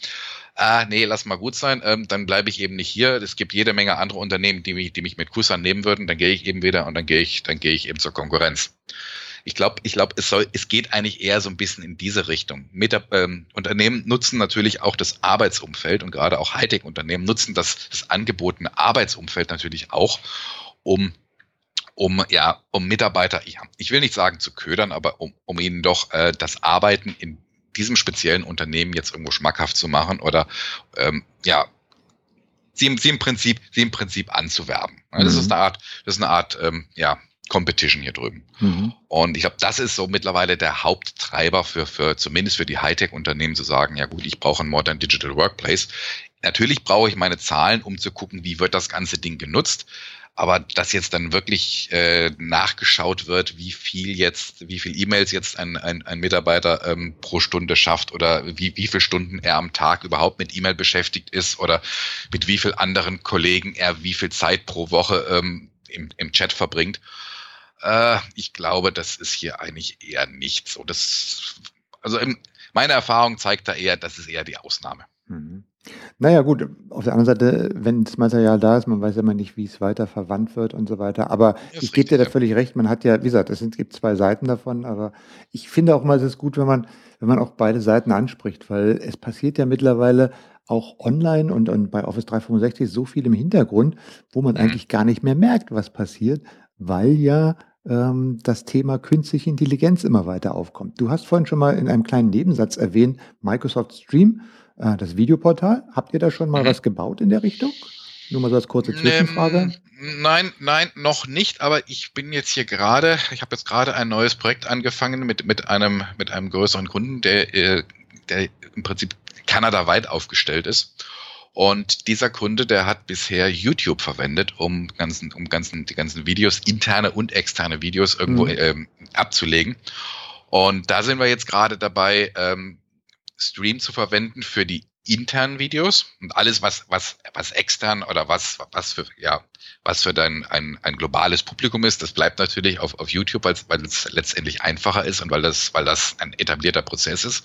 ah, nee, lass mal gut sein, ähm, dann bleibe ich eben nicht hier. Es gibt jede Menge andere Unternehmen, die mich, die mich mit Kussern nehmen würden, dann gehe ich eben wieder und dann gehe ich, dann gehe ich eben zur Konkurrenz. Ich glaube, ich glaube, es soll, es geht eigentlich eher so ein bisschen in diese Richtung. Mit, ähm, Unternehmen nutzen natürlich auch das Arbeitsumfeld und gerade auch Hightech-Unternehmen nutzen das, das angebotene Arbeitsumfeld natürlich auch, um um ja, um Mitarbeiter, ja, ich will nicht sagen zu ködern, aber um, um ihnen doch äh, das Arbeiten in diesem speziellen Unternehmen jetzt irgendwo schmackhaft zu machen oder ähm, ja, sie, sie im Prinzip, sie im Prinzip anzuwerben. Das mhm. ist eine Art, das ist eine Art, ähm, ja, Competition hier drüben. Mhm. Und ich glaube, das ist so mittlerweile der Haupttreiber für, für zumindest für die Hightech-Unternehmen zu sagen, ja gut, ich brauche ein Modern Digital Workplace. Natürlich brauche ich meine Zahlen, um zu gucken, wie wird das ganze Ding genutzt. Aber dass jetzt dann wirklich äh, nachgeschaut wird, wie viel jetzt, wie viel E-Mails jetzt ein, ein, ein Mitarbeiter ähm, pro Stunde schafft oder wie, wie viele Stunden er am Tag überhaupt mit E-Mail beschäftigt ist oder mit wie viel anderen Kollegen er wie viel Zeit pro Woche ähm, im, im Chat verbringt. Äh, ich glaube, das ist hier eigentlich eher nicht so. Das, also im, meine Erfahrung zeigt da eher, das ist eher die Ausnahme. Mhm. Naja gut, auf der anderen Seite, wenn das Material da ist, man weiß ja immer nicht, wie es weiter verwandt wird und so weiter. Aber Ja, ich gebe dir da völlig recht, man hat ja, wie gesagt, es sind, gibt zwei Seiten davon, aber ich finde auch mal, es ist gut, wenn man, wenn man auch beide Seiten anspricht, weil es passiert ja mittlerweile auch online und, und bei Office 365 so viel im Hintergrund, wo man Mhm. eigentlich gar nicht mehr merkt, was passiert, weil ja ähm, das Thema künstliche Intelligenz immer weiter aufkommt. Du hast vorhin schon mal in einem kleinen Nebensatz erwähnt, Microsoft Stream. Äh, das Videoportal. Habt ihr da schon mal mhm. was gebaut in der Richtung? Nur mal so als kurze Zwischenfrage. Nein, nein, noch nicht, aber ich bin jetzt hier gerade, ich habe jetzt gerade ein neues Projekt angefangen mit, mit, einem, mit einem größeren Kunden, der, äh, der im Prinzip kanadaweit aufgestellt ist. Und dieser Kunde, der hat bisher YouTube verwendet, um ganzen, um ganzen, die ganzen Videos, interne und externe Videos irgendwo mhm. ähm, abzulegen. Und da sind wir jetzt gerade dabei, ähm, Stream zu verwenden für die internen Videos und alles, was, was, was extern oder was, was für, ja, was für dein, ein, ein globales Publikum ist, das bleibt natürlich auf, auf YouTube, weil, es letztendlich einfacher ist und weil das, weil das ein etablierter Prozess ist.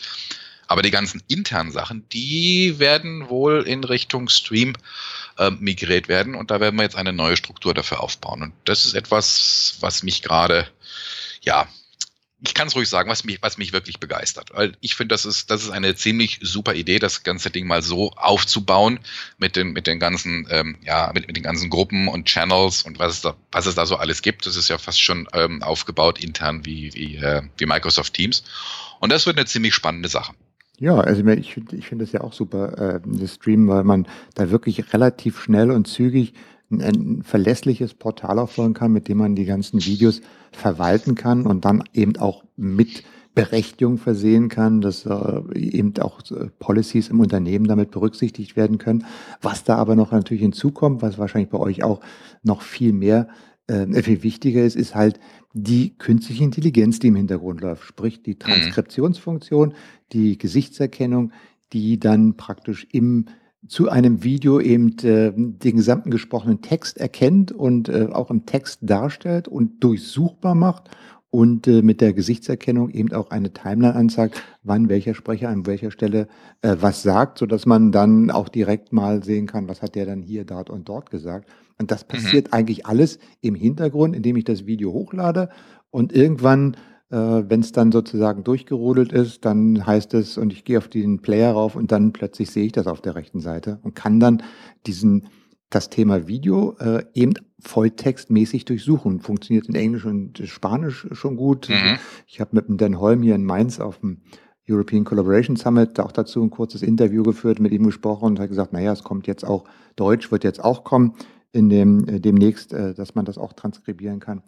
Aber die ganzen internen Sachen, die werden wohl in Richtung Stream äh, migriert werden und da werden wir jetzt eine neue Struktur dafür aufbauen. Und das ist etwas, was mich gerade, ja, ich kann es ruhig sagen, was mich, was mich wirklich begeistert. Weil ich finde, das ist, das ist eine ziemlich super Idee, das ganze Ding mal so aufzubauen mit den, mit den ganzen, ähm, ja, mit, mit den ganzen Gruppen und Channels und was es da, was es da so alles gibt. Das ist ja fast schon ähm, aufgebaut intern wie, wie, äh, wie Microsoft Teams. Und das wird eine ziemlich spannende Sache. Ja, also ich finde ich finde das ja auch super, äh, das Stream, weil man da wirklich relativ schnell und zügig ein verlässliches Portal aufbauen kann, mit dem man die ganzen Videos verwalten kann und dann eben auch mit Berechtigung versehen kann, dass äh, eben auch äh, Policies im Unternehmen damit berücksichtigt werden können. Was da aber noch natürlich hinzukommt, was wahrscheinlich bei euch auch noch viel mehr, äh, viel wichtiger ist, ist halt die künstliche Intelligenz, die im Hintergrund läuft. Sprich die mhm. Transkriptionsfunktion, die Gesichtserkennung, die dann praktisch im zu einem Video eben äh, den gesamten gesprochenen Text erkennt und äh, auch im Text darstellt und durchsuchbar macht und äh, mit der Gesichtserkennung eben auch eine Timeline anzeigt, wann welcher Sprecher an welcher Stelle äh, was sagt, sodass man dann auch direkt mal sehen kann, was hat der dann hier, dort und dort gesagt. Und das mhm. passiert mhm. eigentlich alles im Hintergrund, indem ich das Video hochlade und irgendwann wenn es dann sozusagen durchgerudelt ist, dann heißt es, und ich gehe auf den Player rauf und dann plötzlich sehe ich das auf der rechten Seite und kann dann diesen das Thema Video äh, eben volltextmäßig durchsuchen. Funktioniert in Englisch und Spanisch schon gut. Mhm. Ich habe mit dem Dan Holm hier in Mainz auf dem European Collaboration Summit auch dazu ein kurzes Interview geführt, mit ihm gesprochen und hat gesagt, naja, es kommt jetzt auch, Deutsch wird jetzt auch kommen, in dem, äh, demnächst, äh, dass man das auch transkribieren kann.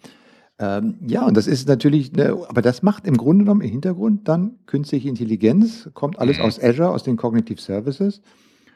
Ähm, ja, und das ist natürlich, ne, aber das macht im Grunde genommen im Hintergrund dann künstliche Intelligenz, kommt alles mhm. aus Azure, aus den Cognitive Services.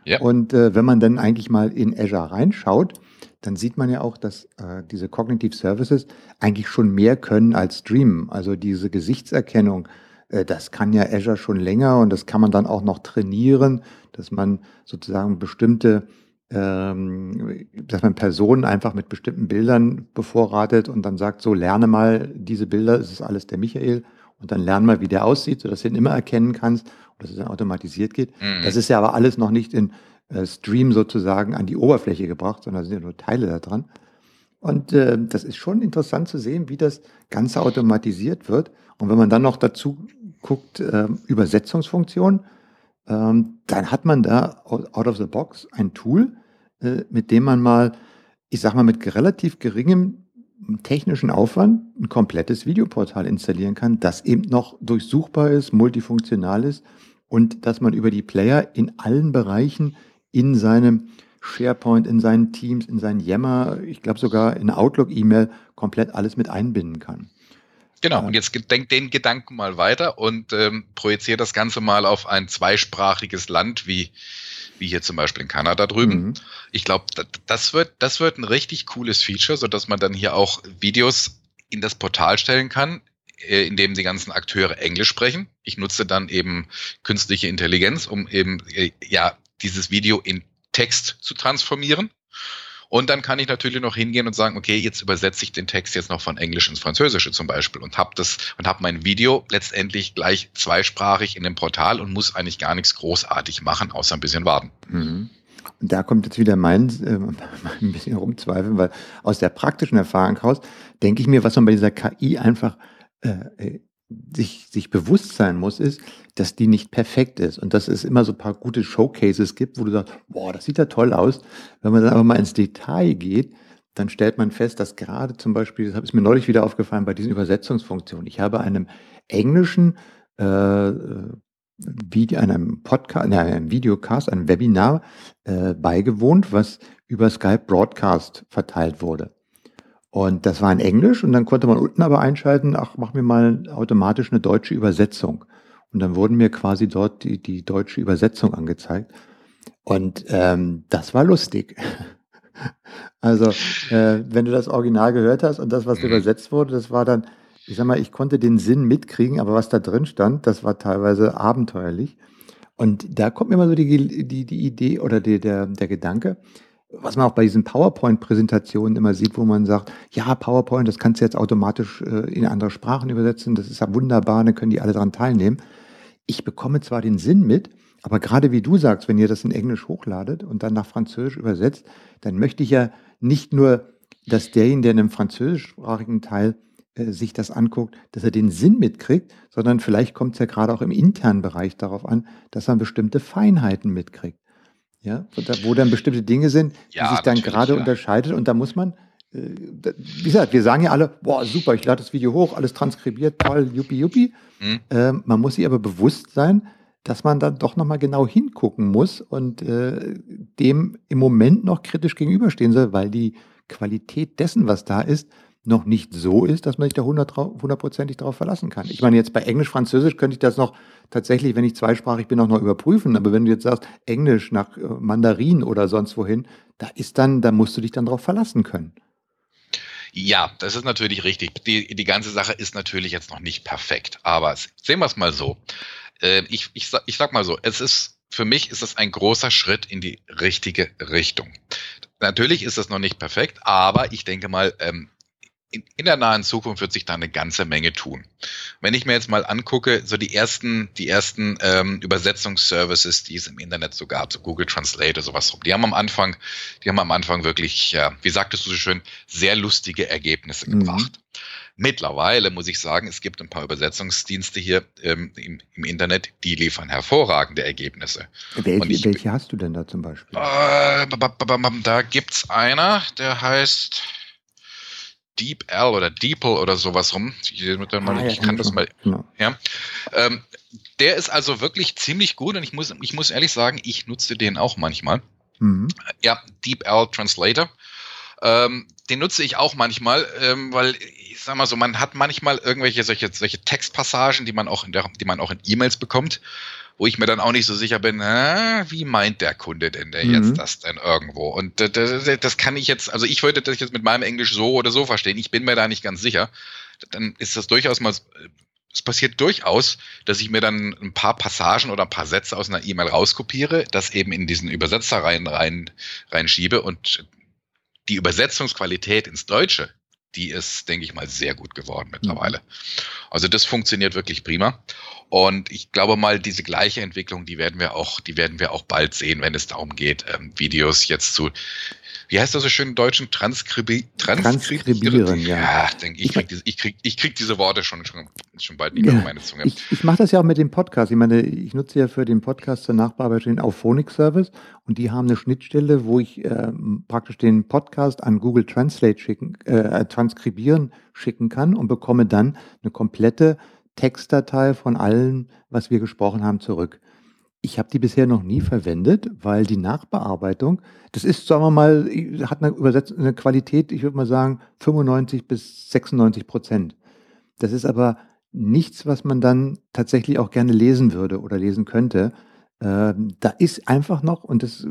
Ja. Und äh, wenn man dann eigentlich mal in Azure reinschaut, dann sieht man ja auch, dass äh, diese Cognitive Services eigentlich schon mehr können als Stream. Also diese Gesichtserkennung, äh, das kann ja Azure schon länger und das kann man dann auch noch trainieren, dass man sozusagen bestimmte ähm, dass man Personen einfach mit bestimmten Bildern bevorratet und dann sagt, so lerne mal diese Bilder, es ist alles der Michael und dann lerne mal, wie der aussieht, sodass du ihn immer erkennen kannst und dass es dann automatisiert geht. Mhm. Das ist ja aber alles noch nicht in äh, Stream sozusagen an die Oberfläche gebracht, sondern sind ja nur Teile da dran. Und äh, das ist schon interessant zu sehen, wie das Ganze automatisiert wird. Und wenn man dann noch dazu guckt, äh, Übersetzungsfunktion, ähm, dann hat man da out of the box ein Tool, mit dem man mal, ich sag mal, mit relativ geringem technischen Aufwand ein komplettes Videoportal installieren kann, das eben noch durchsuchbar ist, multifunktional ist und dass man über die Player in allen Bereichen in seinem SharePoint, in seinen Teams, in seinen Yammer, ich glaube sogar in Outlook-E-Mail komplett alles mit einbinden kann. Genau, und jetzt denk den Gedanken mal weiter und ähm, projiziere das Ganze mal auf ein zweisprachiges Land wie, wie hier zum Beispiel in Kanada drüben. Mhm. Ich glaube, das wird, das wird ein richtig cooles Feature, sodass man dann hier auch Videos in das Portal stellen kann, äh, in dem die ganzen Akteure Englisch sprechen. Ich nutze dann eben künstliche Intelligenz, um eben äh, ja dieses Video in Text zu transformieren. Und dann kann ich natürlich noch hingehen und sagen, okay, jetzt übersetze ich den Text jetzt noch von Englisch ins Französische zum Beispiel und habe das und habe mein Video letztendlich gleich zweisprachig in dem Portal und muss eigentlich gar nichts großartig machen, außer ein bisschen warten. Mhm. Und da kommt jetzt wieder mein äh, [LAUGHS] ein bisschen rumzweifeln, weil aus der praktischen Erfahrung heraus denke ich mir, was man bei dieser KI einfach äh, äh sich, sich bewusst sein muss, ist, dass die nicht perfekt ist und dass es immer so ein paar gute Showcases gibt, wo du sagst, boah, das sieht ja toll aus. Wenn man dann aber mal ins Detail geht, dann stellt man fest, dass gerade zum Beispiel, das ist mir neulich wieder aufgefallen bei diesen Übersetzungsfunktionen. Ich habe einem englischen äh, Video, einem Podcast, ne, einem Videocast, einem Webinar äh, beigewohnt, was über Skype Broadcast verteilt wurde. Und das war in Englisch und dann konnte man unten aber einschalten, ach, mach mir mal automatisch eine deutsche Übersetzung. Und dann wurden mir quasi dort die, die deutsche Übersetzung angezeigt. Und ähm, das war lustig. [LAUGHS] also, äh, wenn du das Original gehört hast und das, was mhm. übersetzt wurde, das war dann, ich sag mal, ich konnte den Sinn mitkriegen, aber was da drin stand, das war teilweise abenteuerlich. Und da kommt mir immer so die, die, die Idee oder die, der, der Gedanke, was man auch bei diesen PowerPoint-Präsentationen immer sieht, wo man sagt, ja, PowerPoint, das kannst du jetzt automatisch äh, in andere Sprachen übersetzen, das ist ja wunderbar, dann können die alle daran teilnehmen. Ich bekomme zwar den Sinn mit, aber gerade wie du sagst, wenn ihr das in Englisch hochladet und dann nach Französisch übersetzt, dann möchte ich ja nicht nur, dass derjenige, der in einem französischsprachigen Teil äh, sich das anguckt, dass er den Sinn mitkriegt, sondern vielleicht kommt es ja gerade auch im internen Bereich darauf an, dass er bestimmte Feinheiten mitkriegt. Ja, wo dann bestimmte Dinge sind, die ja, sich dann gerade ja. unterscheidet und da muss man, äh, wie gesagt, wir sagen ja alle, boah, super, ich lade das Video hoch, alles transkribiert, toll, yuppie, yuppie. Mhm. Äh, man muss sich aber bewusst sein, dass man dann doch nochmal genau hingucken muss und äh, dem im Moment noch kritisch gegenüberstehen soll, weil die Qualität dessen, was da ist, noch nicht so ist, dass man sich da hundertprozentig darauf verlassen kann. Ich meine, jetzt bei Englisch, Französisch könnte ich das noch tatsächlich, wenn ich zweisprachig bin, auch noch überprüfen. Aber wenn du jetzt sagst, Englisch nach äh, Mandarin oder sonst wohin, da ist dann, da musst du dich dann darauf verlassen können. Ja, das ist natürlich richtig. Die, die ganze Sache ist natürlich jetzt noch nicht perfekt. Aber sehen wir es mal so. Äh, ich, ich, ich sag mal so, es ist, für mich ist es ein großer Schritt in die richtige Richtung. Natürlich ist es noch nicht perfekt, aber ich denke mal, ähm, in, in, der nahen Zukunft wird sich da eine ganze Menge tun. Wenn ich mir jetzt mal angucke, so die ersten, die ersten ähm, Übersetzungsservices, die es im Internet so gab, so Google Translate, sowas rum, die haben am Anfang, die haben am Anfang wirklich, ja, wie sagtest du so schön, sehr lustige Ergebnisse mhm. gebracht. Mittlerweile muss ich sagen, es gibt ein paar Übersetzungsdienste hier ähm, im, im, Internet, die liefern hervorragende Ergebnisse. Welche, ich, welche hast du denn da zum Beispiel? Äh, da gibt's einer, der heißt DeepL oder DeepL oder sowas rum. Ich, ah, ich kann das mal. Genau. Ja. Ähm, der ist also wirklich ziemlich gut und ich muss, ich muss ehrlich sagen, ich nutze den auch manchmal. Mhm. Ja, DeepL Translator. Ähm, den nutze ich auch manchmal, ähm, weil ich sag mal so, man hat manchmal irgendwelche solche, solche Textpassagen, die man auch in der, die man auch in E-Mails bekommt wo ich mir dann auch nicht so sicher bin, äh, wie meint der Kunde denn der mhm. jetzt das denn irgendwo? Und das, das, kann ich jetzt, also ich würde das jetzt mit meinem Englisch so oder so verstehen. Ich bin mir da nicht ganz sicher. Dann ist das durchaus mal, es passiert durchaus, dass ich mir dann ein paar Passagen oder ein paar Sätze aus einer E-Mail rauskopiere, das eben in diesen Übersetzer rein, rein, reinschiebe und die Übersetzungsqualität ins Deutsche, die ist, denke ich mal, sehr gut geworden mittlerweile. Mhm. Also das funktioniert wirklich prima. Und ich glaube mal, diese gleiche Entwicklung, die werden wir auch, die werden wir auch bald sehen, wenn es darum geht, ähm, Videos jetzt zu wie heißt das so schön im Deutschen? Transkribi Transkribieren, ja. Ja, denke ich, krieg diese, ich, krieg, ich krieg diese Worte schon, schon, schon bald nicht mehr ja, auf meine Zunge. Ich, ich mache das ja auch mit dem Podcast. Ich meine, ich nutze ja für den Podcast zur Nachbearbeitung den Auphonic Service und die haben eine Schnittstelle, wo ich äh, praktisch den Podcast an Google Translate schicken, äh, transkribieren schicken kann und bekomme dann eine komplette Textdatei von allem, was wir gesprochen haben, zurück. Ich habe die bisher noch nie verwendet, weil die Nachbearbeitung, das ist, sagen wir mal, hat eine, Übersetz eine Qualität, ich würde mal sagen, 95 bis 96 Prozent. Das ist aber nichts, was man dann tatsächlich auch gerne lesen würde oder lesen könnte. Ähm, da ist einfach noch, und das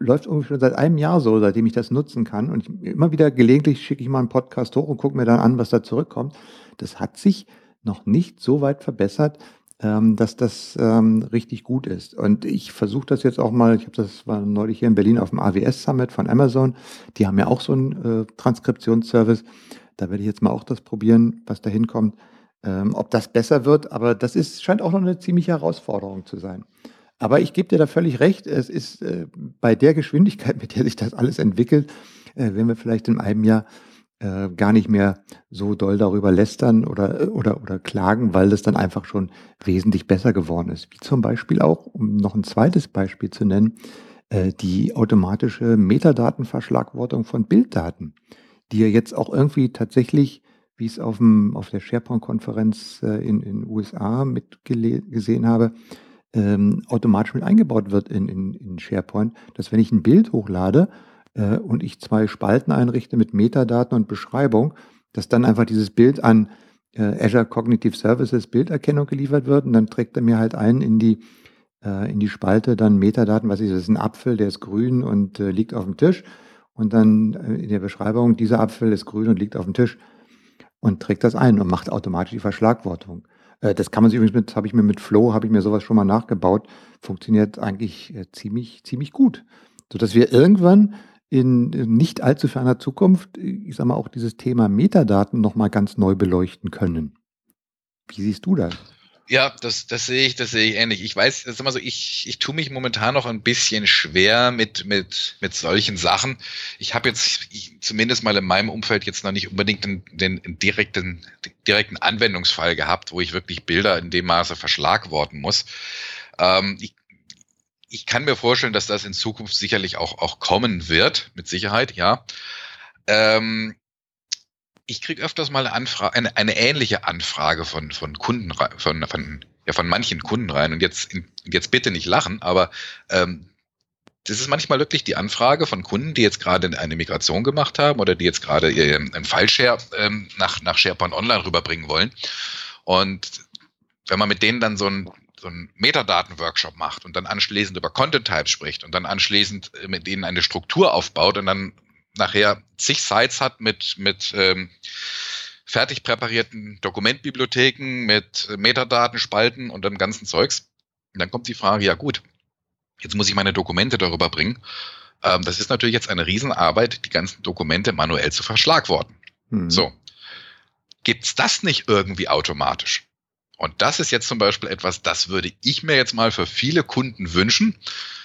läuft schon seit einem Jahr so, seitdem ich das nutzen kann. Und ich, immer wieder gelegentlich schicke ich mal einen Podcast hoch und gucke mir dann an, was da zurückkommt. Das hat sich noch nicht so weit verbessert, dass das ähm, richtig gut ist. Und ich versuche das jetzt auch mal, ich habe das war neulich hier in Berlin auf dem AWS Summit von Amazon, die haben ja auch so einen äh, Transkriptionsservice. Da werde ich jetzt mal auch das probieren, was da hinkommt, ähm, ob das besser wird. Aber das ist, scheint auch noch eine ziemliche Herausforderung zu sein. Aber ich gebe dir da völlig recht, es ist äh, bei der Geschwindigkeit, [LAUGHS] mit der sich das alles entwickelt, äh, wenn wir vielleicht in einem Jahr äh, gar nicht mehr so doll darüber lästern oder, oder, oder klagen, weil das dann einfach schon wesentlich besser geworden ist. Wie zum Beispiel auch, um noch ein zweites Beispiel zu nennen, äh, die automatische Metadatenverschlagwortung von Bilddaten, die ja jetzt auch irgendwie tatsächlich, wie ich es auf, dem, auf der SharePoint-Konferenz äh, in den USA mitgesehen habe, ähm, automatisch mit eingebaut wird in, in, in SharePoint, dass wenn ich ein Bild hochlade, äh, und ich zwei Spalten einrichte mit Metadaten und Beschreibung, dass dann einfach dieses Bild an äh, Azure Cognitive Services Bilderkennung geliefert wird und dann trägt er mir halt ein in die, äh, in die Spalte dann Metadaten, was ist das, ist ein Apfel, der ist grün und äh, liegt auf dem Tisch und dann äh, in der Beschreibung, dieser Apfel ist grün und liegt auf dem Tisch und trägt das ein und macht automatisch die Verschlagwortung. Äh, das kann man sich übrigens mit, habe ich mir mit Flow, habe ich mir sowas schon mal nachgebaut, funktioniert eigentlich ziemlich, ziemlich gut. Sodass wir irgendwann in nicht allzu ferner Zukunft, ich sage mal, auch dieses Thema Metadaten nochmal ganz neu beleuchten können. Wie siehst du das? Ja, das, das sehe ich, das sehe ich ähnlich. Ich weiß, das ist immer so, ich, ich tue mich momentan noch ein bisschen schwer mit, mit, mit solchen Sachen. Ich habe jetzt ich, zumindest mal in meinem Umfeld jetzt noch nicht unbedingt den, den direkten, direkten Anwendungsfall gehabt, wo ich wirklich Bilder in dem Maße verschlagworten muss. Ähm, ich ich kann mir vorstellen, dass das in Zukunft sicherlich auch, auch kommen wird, mit Sicherheit, ja. Ähm, ich kriege öfters mal eine, Anfrage, eine, eine ähnliche Anfrage von, von Kunden, von, von, ja, von manchen Kunden rein. Und jetzt, jetzt bitte nicht lachen, aber ähm, das ist manchmal wirklich die Anfrage von Kunden, die jetzt gerade eine Migration gemacht haben oder die jetzt gerade ihren File-Share ähm, nach, nach SharePoint Online rüberbringen wollen. Und wenn man mit denen dann so ein so einen Metadaten-Workshop macht und dann anschließend über Content-Types spricht und dann anschließend äh, mit denen eine Struktur aufbaut und dann nachher zig Sites hat mit, mit ähm, fertig präparierten Dokumentbibliotheken, mit Metadaten, Spalten und dem ganzen Zeugs. Und dann kommt die Frage, ja gut, jetzt muss ich meine Dokumente darüber bringen. Ähm, das ist natürlich jetzt eine Riesenarbeit, die ganzen Dokumente manuell zu verschlagworten. Mhm. So. gibt's das nicht irgendwie automatisch? Und das ist jetzt zum Beispiel etwas, das würde ich mir jetzt mal für viele Kunden wünschen,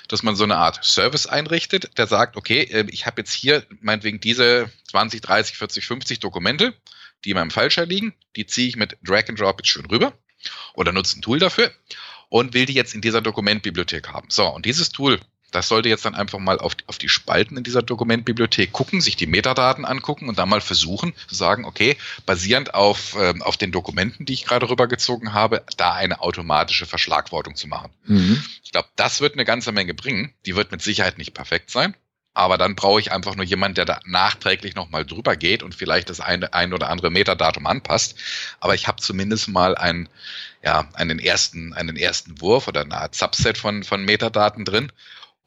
dass man so eine Art Service einrichtet, der sagt, okay, äh, ich habe jetzt hier meinetwegen diese 20, 30, 40, 50 Dokumente, die in meinem Falscher liegen, die ziehe ich mit Drag and Drop jetzt schön rüber oder nutze ein Tool dafür und will die jetzt in dieser Dokumentbibliothek haben. So, und dieses Tool das sollte jetzt dann einfach mal auf, auf die Spalten in dieser Dokumentbibliothek gucken, sich die Metadaten angucken und dann mal versuchen zu sagen, okay, basierend auf, äh, auf den Dokumenten, die ich gerade rübergezogen habe, da eine automatische Verschlagwortung zu machen. Mhm. Ich glaube, das wird eine ganze Menge bringen. Die wird mit Sicherheit nicht perfekt sein. Aber dann brauche ich einfach nur jemanden, der da nachträglich nochmal drüber geht und vielleicht das eine, ein oder andere Metadatum anpasst. Aber ich habe zumindest mal einen, ja, einen ersten, einen ersten Wurf oder eine Art Subset von, von Metadaten drin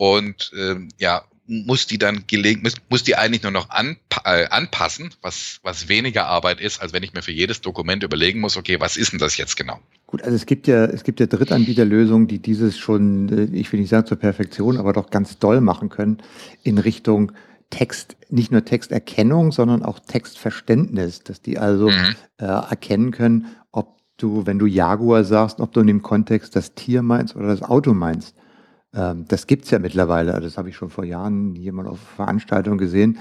und ähm, ja, muss die dann gelegen, muss, muss die eigentlich nur noch anpa äh, anpassen, was, was weniger Arbeit ist, als wenn ich mir für jedes Dokument überlegen muss, okay, was ist denn das jetzt genau? Gut, also es gibt ja, es gibt ja Drittanbieterlösungen, die dieses schon, äh, ich will nicht sagen zur Perfektion, aber doch ganz doll machen können in Richtung Text, nicht nur Texterkennung, sondern auch Textverständnis, dass die also mhm. äh, erkennen können, ob du, wenn du Jaguar sagst, ob du in dem Kontext das Tier meinst oder das Auto meinst. Ähm, das gibt's ja mittlerweile, das habe ich schon vor Jahren jemand auf Veranstaltungen gesehen,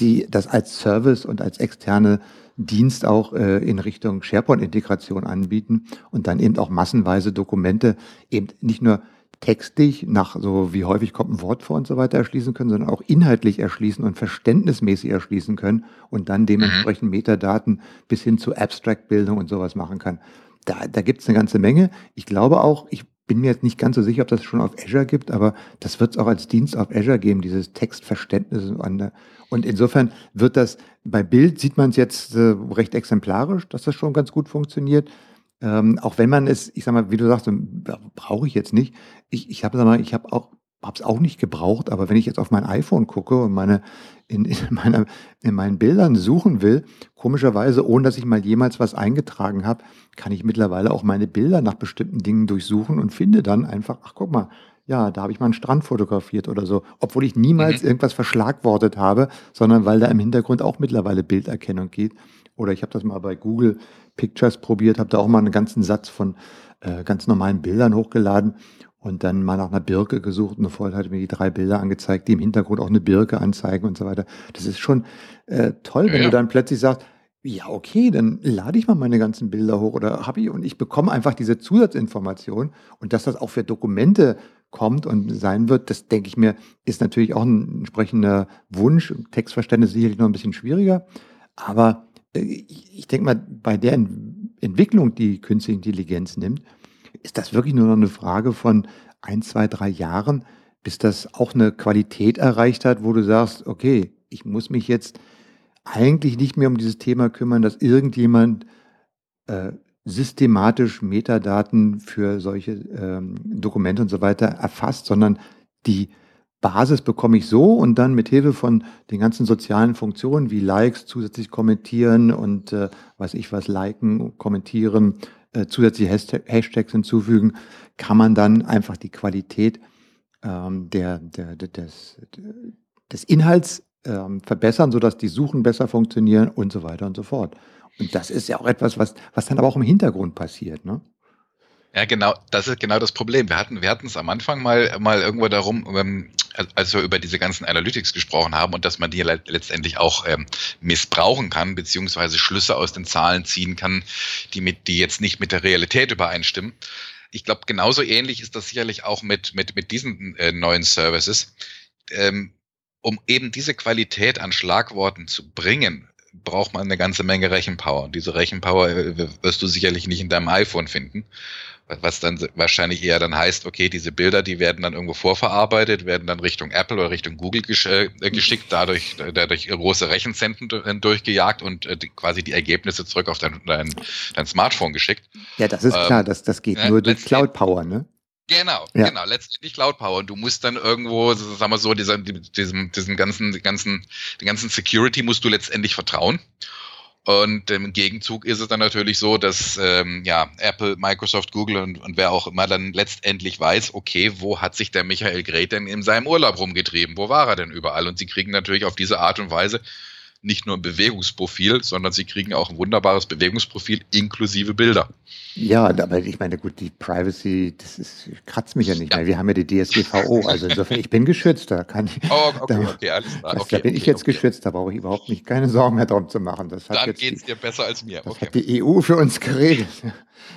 die das als Service und als externe Dienst auch äh, in Richtung SharePoint-Integration anbieten und dann eben auch massenweise Dokumente eben nicht nur textlich nach so wie häufig kommt ein Wort vor und so weiter erschließen können, sondern auch inhaltlich erschließen und verständnismäßig erschließen können und dann dementsprechend mhm. Metadaten bis hin zu Abstract-Bildung und sowas machen kann. Da, da gibt es eine ganze Menge. Ich glaube auch, ich bin mir jetzt nicht ganz so sicher, ob das schon auf Azure gibt, aber das wird es auch als Dienst auf Azure geben, dieses Textverständnis. Und insofern wird das, bei Bild sieht man es jetzt äh, recht exemplarisch, dass das schon ganz gut funktioniert. Ähm, auch wenn man es, ich sag mal, wie du sagst, brauche ich jetzt nicht. Ich, ich habe mal, ich habe auch habe es auch nicht gebraucht, aber wenn ich jetzt auf mein iPhone gucke und meine in, in, [LAUGHS] meiner, in meinen Bildern suchen will, komischerweise, ohne dass ich mal jemals was eingetragen habe, kann ich mittlerweile auch meine Bilder nach bestimmten Dingen durchsuchen und finde dann einfach, ach guck mal, ja, da habe ich mal einen Strand fotografiert oder so, obwohl ich niemals mhm. irgendwas verschlagwortet habe, sondern weil da im Hintergrund auch mittlerweile Bilderkennung geht. Oder ich habe das mal bei Google Pictures probiert, habe da auch mal einen ganzen Satz von äh, ganz normalen Bildern hochgeladen und dann mal nach einer Birke gesucht und sofort hat mir die drei Bilder angezeigt, die im Hintergrund auch eine Birke anzeigen und so weiter. Das ist schon äh, toll, wenn ja. du dann plötzlich sagst, ja, okay, dann lade ich mal meine ganzen Bilder hoch oder habe ich und ich bekomme einfach diese Zusatzinformation und dass das auch für Dokumente kommt und sein wird, das denke ich mir, ist natürlich auch ein entsprechender Wunsch. Textverständnis sicherlich noch ein bisschen schwieriger, aber äh, ich, ich denke mal, bei der Entwicklung, die künstliche Intelligenz nimmt, ist das wirklich nur noch eine Frage von ein, zwei, drei Jahren, bis das auch eine Qualität erreicht hat, wo du sagst, okay, ich muss mich jetzt eigentlich nicht mehr um dieses Thema kümmern, dass irgendjemand äh, systematisch Metadaten für solche ähm, Dokumente und so weiter erfasst, sondern die Basis bekomme ich so und dann mit Hilfe von den ganzen sozialen Funktionen wie Likes zusätzlich kommentieren und äh, weiß ich was, liken, kommentieren, äh, zusätzliche Hashtags hinzufügen, kann man dann einfach die Qualität ähm, der, der, der, des, des Inhalts ähm, verbessern, sodass die Suchen besser funktionieren und so weiter und so fort. Und das ist ja auch etwas, was, was dann aber auch im Hintergrund passiert. Ne? Ja, genau, das ist genau das Problem. Wir hatten, wir hatten es am Anfang mal, mal irgendwo darum, ähm, als wir über diese ganzen Analytics gesprochen haben und dass man die letztendlich auch ähm, missbrauchen kann, beziehungsweise Schlüsse aus den Zahlen ziehen kann, die mit, die jetzt nicht mit der Realität übereinstimmen. Ich glaube, genauso ähnlich ist das sicherlich auch mit, mit, mit diesen äh, neuen Services. Ähm, um eben diese Qualität an Schlagworten zu bringen, braucht man eine ganze Menge Rechenpower. Und diese Rechenpower äh, wirst du sicherlich nicht in deinem iPhone finden was dann wahrscheinlich eher dann heißt, okay, diese Bilder, die werden dann irgendwo vorverarbeitet, werden dann Richtung Apple oder Richtung Google äh, geschickt, dadurch, dadurch große Rechenzentren durchgejagt und äh, quasi die Ergebnisse zurück auf dein, dein, dein Smartphone geschickt. Ja, das ist ähm, klar, das, das geht nur durch Cloud Power, ne? Genau, ja. genau, letztendlich Cloud Power. Und du musst dann irgendwo, sagen wir so, dieser, diesem, diesem ganzen, ganzen, den ganzen Security musst du letztendlich vertrauen. Und im Gegenzug ist es dann natürlich so, dass ähm, ja, Apple, Microsoft, Google und, und wer auch immer dann letztendlich weiß, okay, wo hat sich der Michael Gret denn in seinem Urlaub rumgetrieben? Wo war er denn überall? Und sie kriegen natürlich auf diese Art und Weise nicht nur ein Bewegungsprofil, sondern sie kriegen auch ein wunderbares Bewegungsprofil inklusive Bilder. Ja, aber ich meine, gut, die Privacy, das ist, kratzt mich ja nicht ja. mehr. Wir haben ja die DSGVO, also insofern, ich bin geschützt, da kann ich. Oh, okay, da, okay, alles klar. Okay, da bin okay, ich jetzt okay. geschützt, da brauche ich überhaupt nicht keine Sorgen mehr drum zu machen. Das hat Dann geht es dir besser als mir. Das hat die EU für uns geregelt.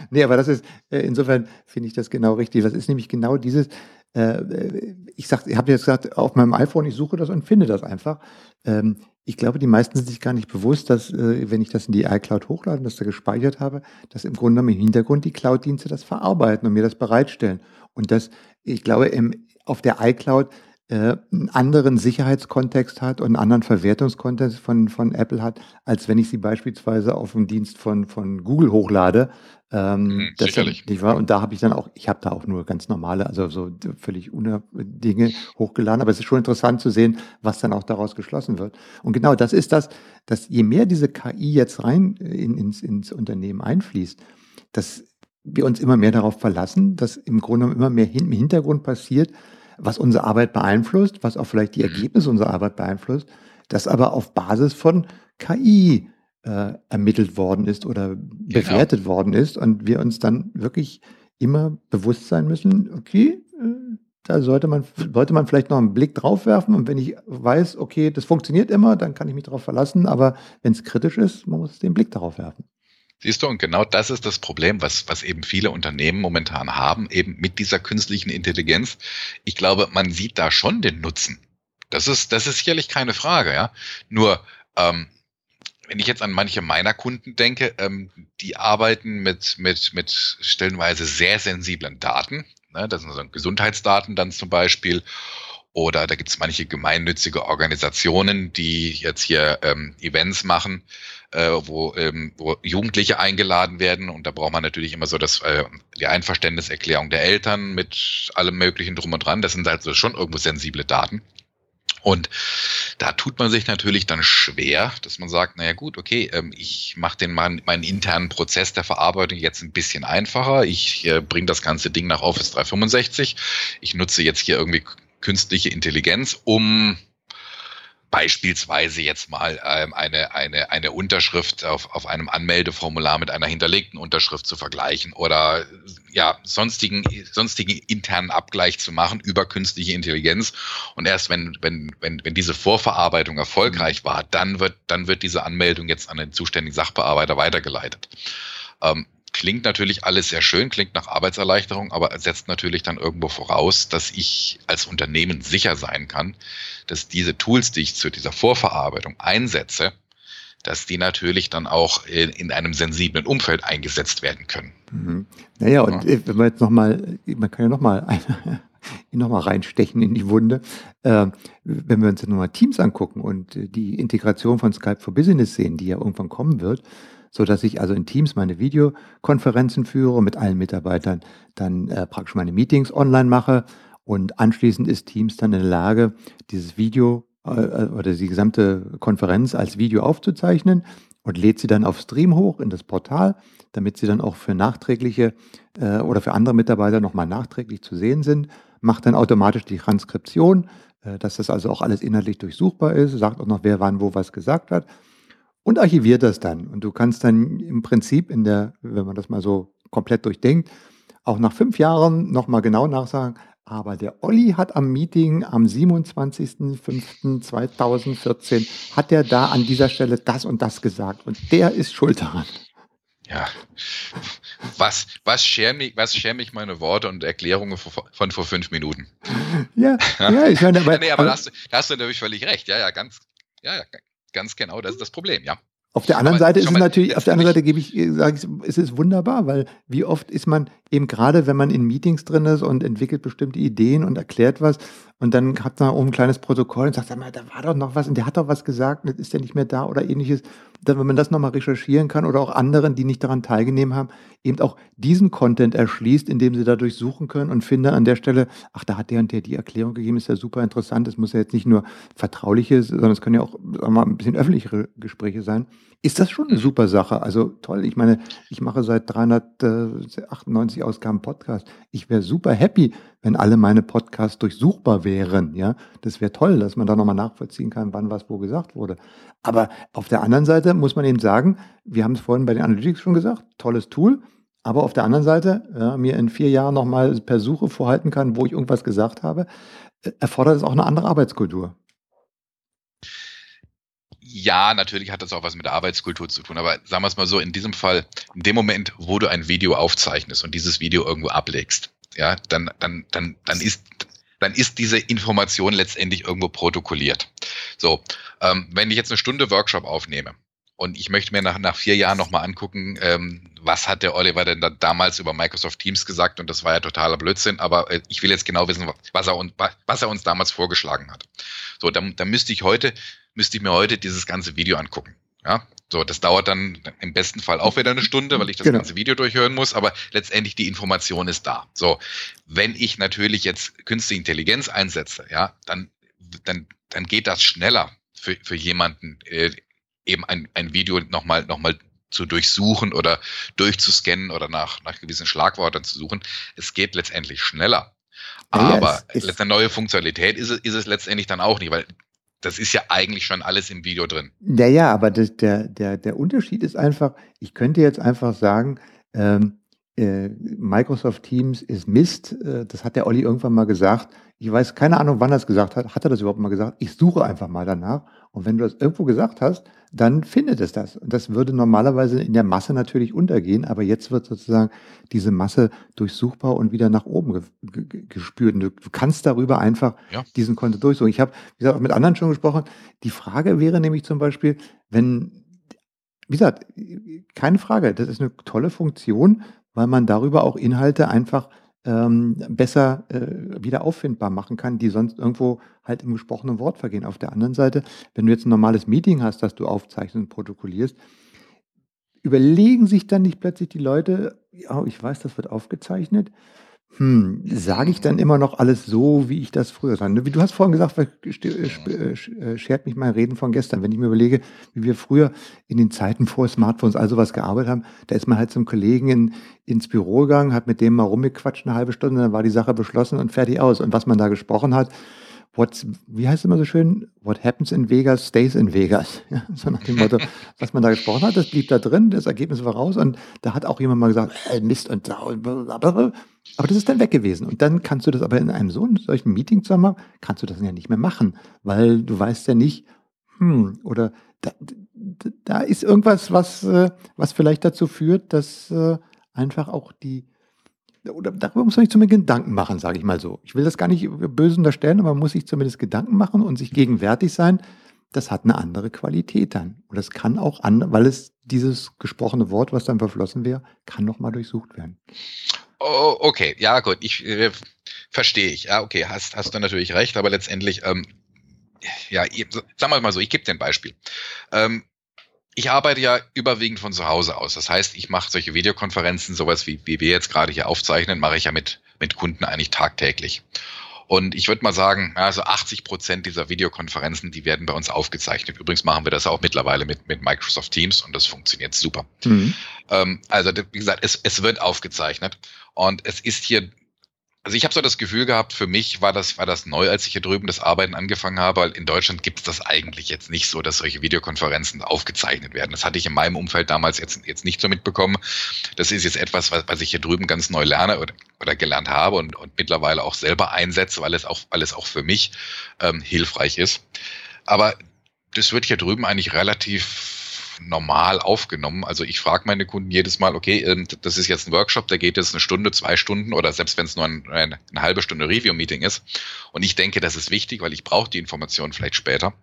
nee, aber das ist, äh, insofern finde ich das genau richtig. Das ist nämlich genau dieses, äh, ich sag, ich habe jetzt gesagt, auf meinem iPhone, ich suche das und finde das einfach. Ähm, ich glaube, die meisten sind sich gar nicht bewusst, dass, äh, wenn ich das in die iCloud hochlade und das da gespeichert habe, dass im Grunde genommen im Hintergrund die Cloud-Dienste das verarbeiten und mir das bereitstellen. Und das, ich glaube, im, auf der iCloud äh, einen anderen Sicherheitskontext hat und einen anderen Verwertungskontext von, von Apple hat, als wenn ich sie beispielsweise auf dem Dienst von, von Google hochlade. Ähm, mhm, sicherlich. Nicht wahr? Und da habe ich dann auch, ich habe da auch nur ganz normale, also so völlig ohne Dinge hochgeladen, aber es ist schon interessant zu sehen, was dann auch daraus geschlossen wird. Und genau das ist das, dass je mehr diese KI jetzt rein in, ins, ins Unternehmen einfließt, dass wir uns immer mehr darauf verlassen, dass im Grunde immer mehr im Hintergrund passiert, was unsere Arbeit beeinflusst, was auch vielleicht die mhm. Ergebnisse unserer Arbeit beeinflusst, das aber auf Basis von KI äh, ermittelt worden ist oder genau. bewertet worden ist und wir uns dann wirklich immer bewusst sein müssen, okay, äh, da sollte man, sollte man vielleicht noch einen Blick drauf werfen und wenn ich weiß, okay, das funktioniert immer, dann kann ich mich darauf verlassen, aber wenn es kritisch ist, man muss den Blick darauf werfen. Siehst du, und genau das ist das Problem, was, was eben viele Unternehmen momentan haben, eben mit dieser künstlichen Intelligenz. Ich glaube, man sieht da schon den Nutzen. Das ist, das ist sicherlich keine Frage, ja. Nur, ähm, wenn ich jetzt an manche meiner Kunden denke, ähm, die arbeiten mit, mit, mit stellenweise sehr sensiblen Daten. Ne? Das sind so Gesundheitsdaten dann zum Beispiel. Oder da gibt es manche gemeinnützige Organisationen, die jetzt hier ähm, Events machen, äh, wo, ähm, wo Jugendliche eingeladen werden. Und da braucht man natürlich immer so das, äh, die Einverständniserklärung der Eltern mit allem Möglichen drum und dran. Das sind also schon irgendwo sensible Daten. Und da tut man sich natürlich dann schwer, dass man sagt, naja gut, okay, ähm, ich mache den meinen, meinen internen Prozess der Verarbeitung jetzt ein bisschen einfacher. Ich äh, bringe das ganze Ding nach Office 365. Ich nutze jetzt hier irgendwie künstliche Intelligenz, um beispielsweise jetzt mal ähm, eine, eine, eine Unterschrift auf, auf einem Anmeldeformular mit einer hinterlegten Unterschrift zu vergleichen oder ja, sonstigen, sonstigen internen Abgleich zu machen über künstliche Intelligenz. Und erst wenn, wenn, wenn, wenn diese Vorverarbeitung erfolgreich war, dann wird, dann wird diese Anmeldung jetzt an den zuständigen Sachbearbeiter weitergeleitet. Ähm, klingt natürlich alles sehr schön, klingt nach Arbeitserleichterung, aber setzt natürlich dann irgendwo voraus, dass ich als Unternehmen sicher sein kann, dass diese Tools, die ich zu dieser Vorverarbeitung einsetze, dass die natürlich dann auch in, in einem sensiblen Umfeld eingesetzt werden können. Mhm. Naja, und ja. wenn man jetzt nochmal, man kann ja nochmal [LAUGHS] noch mal reinstechen in die Wunde. Äh, wenn wir uns jetzt nochmal Teams angucken und die Integration von Skype for Business sehen, die ja irgendwann kommen wird, so dass ich also in Teams meine Videokonferenzen führe, mit allen Mitarbeitern dann äh, praktisch meine Meetings online mache. Und anschließend ist Teams dann in der Lage, dieses Video äh, oder die gesamte Konferenz als Video aufzuzeichnen und lädt sie dann auf Stream hoch in das Portal, damit sie dann auch für nachträgliche äh, oder für andere Mitarbeiter nochmal nachträglich zu sehen sind, macht dann automatisch die Transkription, äh, dass das also auch alles inhaltlich durchsuchbar ist, sagt auch noch, wer wann wo was gesagt hat und archiviert das dann. Und du kannst dann im Prinzip in der, wenn man das mal so komplett durchdenkt, auch nach fünf Jahren nochmal genau nachsagen, aber der Olli hat am Meeting am 27.05.2014 hat er da an dieser Stelle das und das gesagt und der ist schuld daran. Ja, was, was schäme ich, was schäme ich meine Worte und Erklärungen von vor fünf Minuten? Ja, ja, ich meine, aber, [LAUGHS] nee, aber da hast, da hast du natürlich völlig recht. Ja, ja, ganz, ja, ja, Ganz genau, das ist das Problem, ja. Auf der anderen Aber Seite ist es natürlich, auf der anderen Seite gebe ich, sage ich, ist es wunderbar, weil wie oft ist man eben gerade, wenn man in Meetings drin ist und entwickelt bestimmte Ideen und erklärt was und dann hat man oben ein kleines Protokoll und sagt, sag mal, da war doch noch was und der hat doch was gesagt, ist der nicht mehr da oder ähnliches. Dann, wenn man das nochmal recherchieren kann oder auch anderen, die nicht daran teilgenommen haben, eben auch diesen Content erschließt, indem sie dadurch suchen können und finde an der Stelle, ach, da hat der und der die Erklärung gegeben, ist ja super interessant. Es muss ja jetzt nicht nur vertrauliche, sondern es können ja auch mal, ein bisschen öffentlichere Gespräche sein. Ist das schon eine super Sache? Also toll, ich meine, ich mache seit 398 Ausgaben Podcast. Ich wäre super happy, wenn alle meine Podcasts durchsuchbar wären. Ja, das wäre toll, dass man da nochmal nachvollziehen kann, wann was wo gesagt wurde. Aber auf der anderen Seite muss man eben sagen, wir haben es vorhin bei den Analytics schon gesagt, tolles Tool. Aber auf der anderen Seite, ja, mir in vier Jahren nochmal per Suche vorhalten kann, wo ich irgendwas gesagt habe, äh, erfordert es auch eine andere Arbeitskultur. Ja, natürlich hat das auch was mit der Arbeitskultur zu tun, aber sagen wir es mal so, in diesem Fall, in dem Moment, wo du ein Video aufzeichnest und dieses Video irgendwo ablegst, ja, dann, dann, dann, dann ist, dann ist diese Information letztendlich irgendwo protokolliert. So, ähm, wenn ich jetzt eine Stunde Workshop aufnehme und ich möchte mir nach, nach vier Jahren nochmal angucken, ähm, was hat der Oliver denn da damals über Microsoft Teams gesagt und das war ja totaler Blödsinn, aber äh, ich will jetzt genau wissen, was er, was er uns damals vorgeschlagen hat. So, dann, dann müsste ich heute, müsste ich mir heute dieses ganze Video angucken. Ja, so, das dauert dann im besten Fall auch wieder eine Stunde, weil ich das genau. ganze Video durchhören muss, aber letztendlich die Information ist da. So, wenn ich natürlich jetzt künstliche Intelligenz einsetze, ja, dann, dann, dann geht das schneller für, für jemanden, äh, eben ein, ein Video nochmal noch mal zu durchsuchen oder durchzuscannen oder nach, nach gewissen Schlagworten zu suchen. Es geht letztendlich schneller. Aber ja, eine neue Funktionalität ist es, ist es letztendlich dann auch nicht, weil das ist ja eigentlich schon alles im Video drin. Ja, ja, aber das, der, der, der Unterschied ist einfach, ich könnte jetzt einfach sagen, ähm, äh, Microsoft Teams ist Mist. Äh, das hat der Olli irgendwann mal gesagt. Ich weiß keine Ahnung, wann er es gesagt hat. Hat er das überhaupt mal gesagt? Ich suche einfach mal danach. Und wenn du das irgendwo gesagt hast, dann findet es das. Und das würde normalerweise in der Masse natürlich untergehen, aber jetzt wird sozusagen diese Masse durchsuchbar und wieder nach oben ge gespürt. Und du, du, kannst darüber einfach ja. diesen Konto durchsuchen. Ich habe, wie gesagt, mit anderen schon gesprochen. Die Frage wäre nämlich zum Beispiel, wenn, wie gesagt, keine Frage, das ist eine tolle Funktion, weil man darüber auch Inhalte einfach ähm, besser äh, wieder auffindbar machen kann, die sonst irgendwo halt im gesprochenen Wort vergehen. Auf der anderen Seite, wenn du jetzt ein normales Meeting hast, das du aufzeichnest und protokollierst, überlegen sich dann nicht plötzlich die Leute, ja, ich weiß, das wird aufgezeichnet, hm, sage ich dann immer noch alles so, wie ich das früher sage? Du hast vorhin gesagt, äh, äh, schert mich mein Reden von gestern. Wenn ich mir überlege, wie wir früher in den Zeiten vor Smartphones all sowas gearbeitet haben, da ist man halt zum Kollegen in, ins Büro gegangen, hat mit dem mal rumgequatscht eine halbe Stunde, dann war die Sache beschlossen und fertig aus. Und was man da gesprochen hat, What's, wie heißt es immer so schön? What happens in Vegas stays in Vegas. [LAUGHS] Ja, so nach dem Motto, was man da gesprochen hat, das blieb da drin, das Ergebnis war raus und da hat auch jemand mal gesagt, äh, Mist und da. Aber das ist dann weg gewesen. Und dann kannst du das aber in einem so solchen Meeting zusammen, kannst du das ja nicht mehr machen, weil du weißt ja nicht, hm, oder da, da ist irgendwas, was, äh, was vielleicht dazu führt, dass äh, einfach auch die, oder darüber muss man sich zumindest Gedanken machen, sage ich mal so. Ich will das gar nicht böse unterstellen, aber man muss sich zumindest Gedanken machen und sich gegenwärtig sein. Das hat eine andere Qualität dann. Und das kann auch an, weil es dieses gesprochene Wort, was dann verflossen wäre, kann nochmal durchsucht werden. Oh, okay, ja gut, ich äh, verstehe ich. Ja, okay, hast, hast du natürlich recht, aber letztendlich, ähm, ja, sagen wir mal so, ich gebe dir ein Beispiel. Ähm, ich arbeite ja überwiegend von zu Hause aus. Das heißt, ich mache solche Videokonferenzen, sowas wie, wie wir jetzt gerade hier aufzeichnen, mache ich ja mit, mit Kunden eigentlich tagtäglich. Und ich würde mal sagen, also 80 Prozent dieser Videokonferenzen, die werden bei uns aufgezeichnet. Übrigens machen wir das auch mittlerweile mit, mit Microsoft Teams und das funktioniert super. Mhm. Ähm, also, wie gesagt, es, es wird aufgezeichnet und es ist hier also ich habe so das Gefühl gehabt, für mich war das, war das neu, als ich hier drüben das Arbeiten angefangen habe, weil in Deutschland gibt es das eigentlich jetzt nicht so, dass solche Videokonferenzen aufgezeichnet werden. Das hatte ich in meinem Umfeld damals jetzt, jetzt nicht so mitbekommen. Das ist jetzt etwas, was, was ich hier drüben ganz neu lerne oder, oder gelernt habe und, und mittlerweile auch selber einsetze, weil es auch, weil es auch für mich ähm, hilfreich ist. Aber das wird hier drüben eigentlich relativ normal aufgenommen. Also ich frage meine Kunden jedes Mal, okay, ähm, das ist jetzt ein Workshop, der geht jetzt eine Stunde, zwei Stunden oder selbst wenn es nur ein, eine, eine halbe Stunde Review-Meeting ist. Und ich denke, das ist wichtig, weil ich brauche die Information vielleicht später.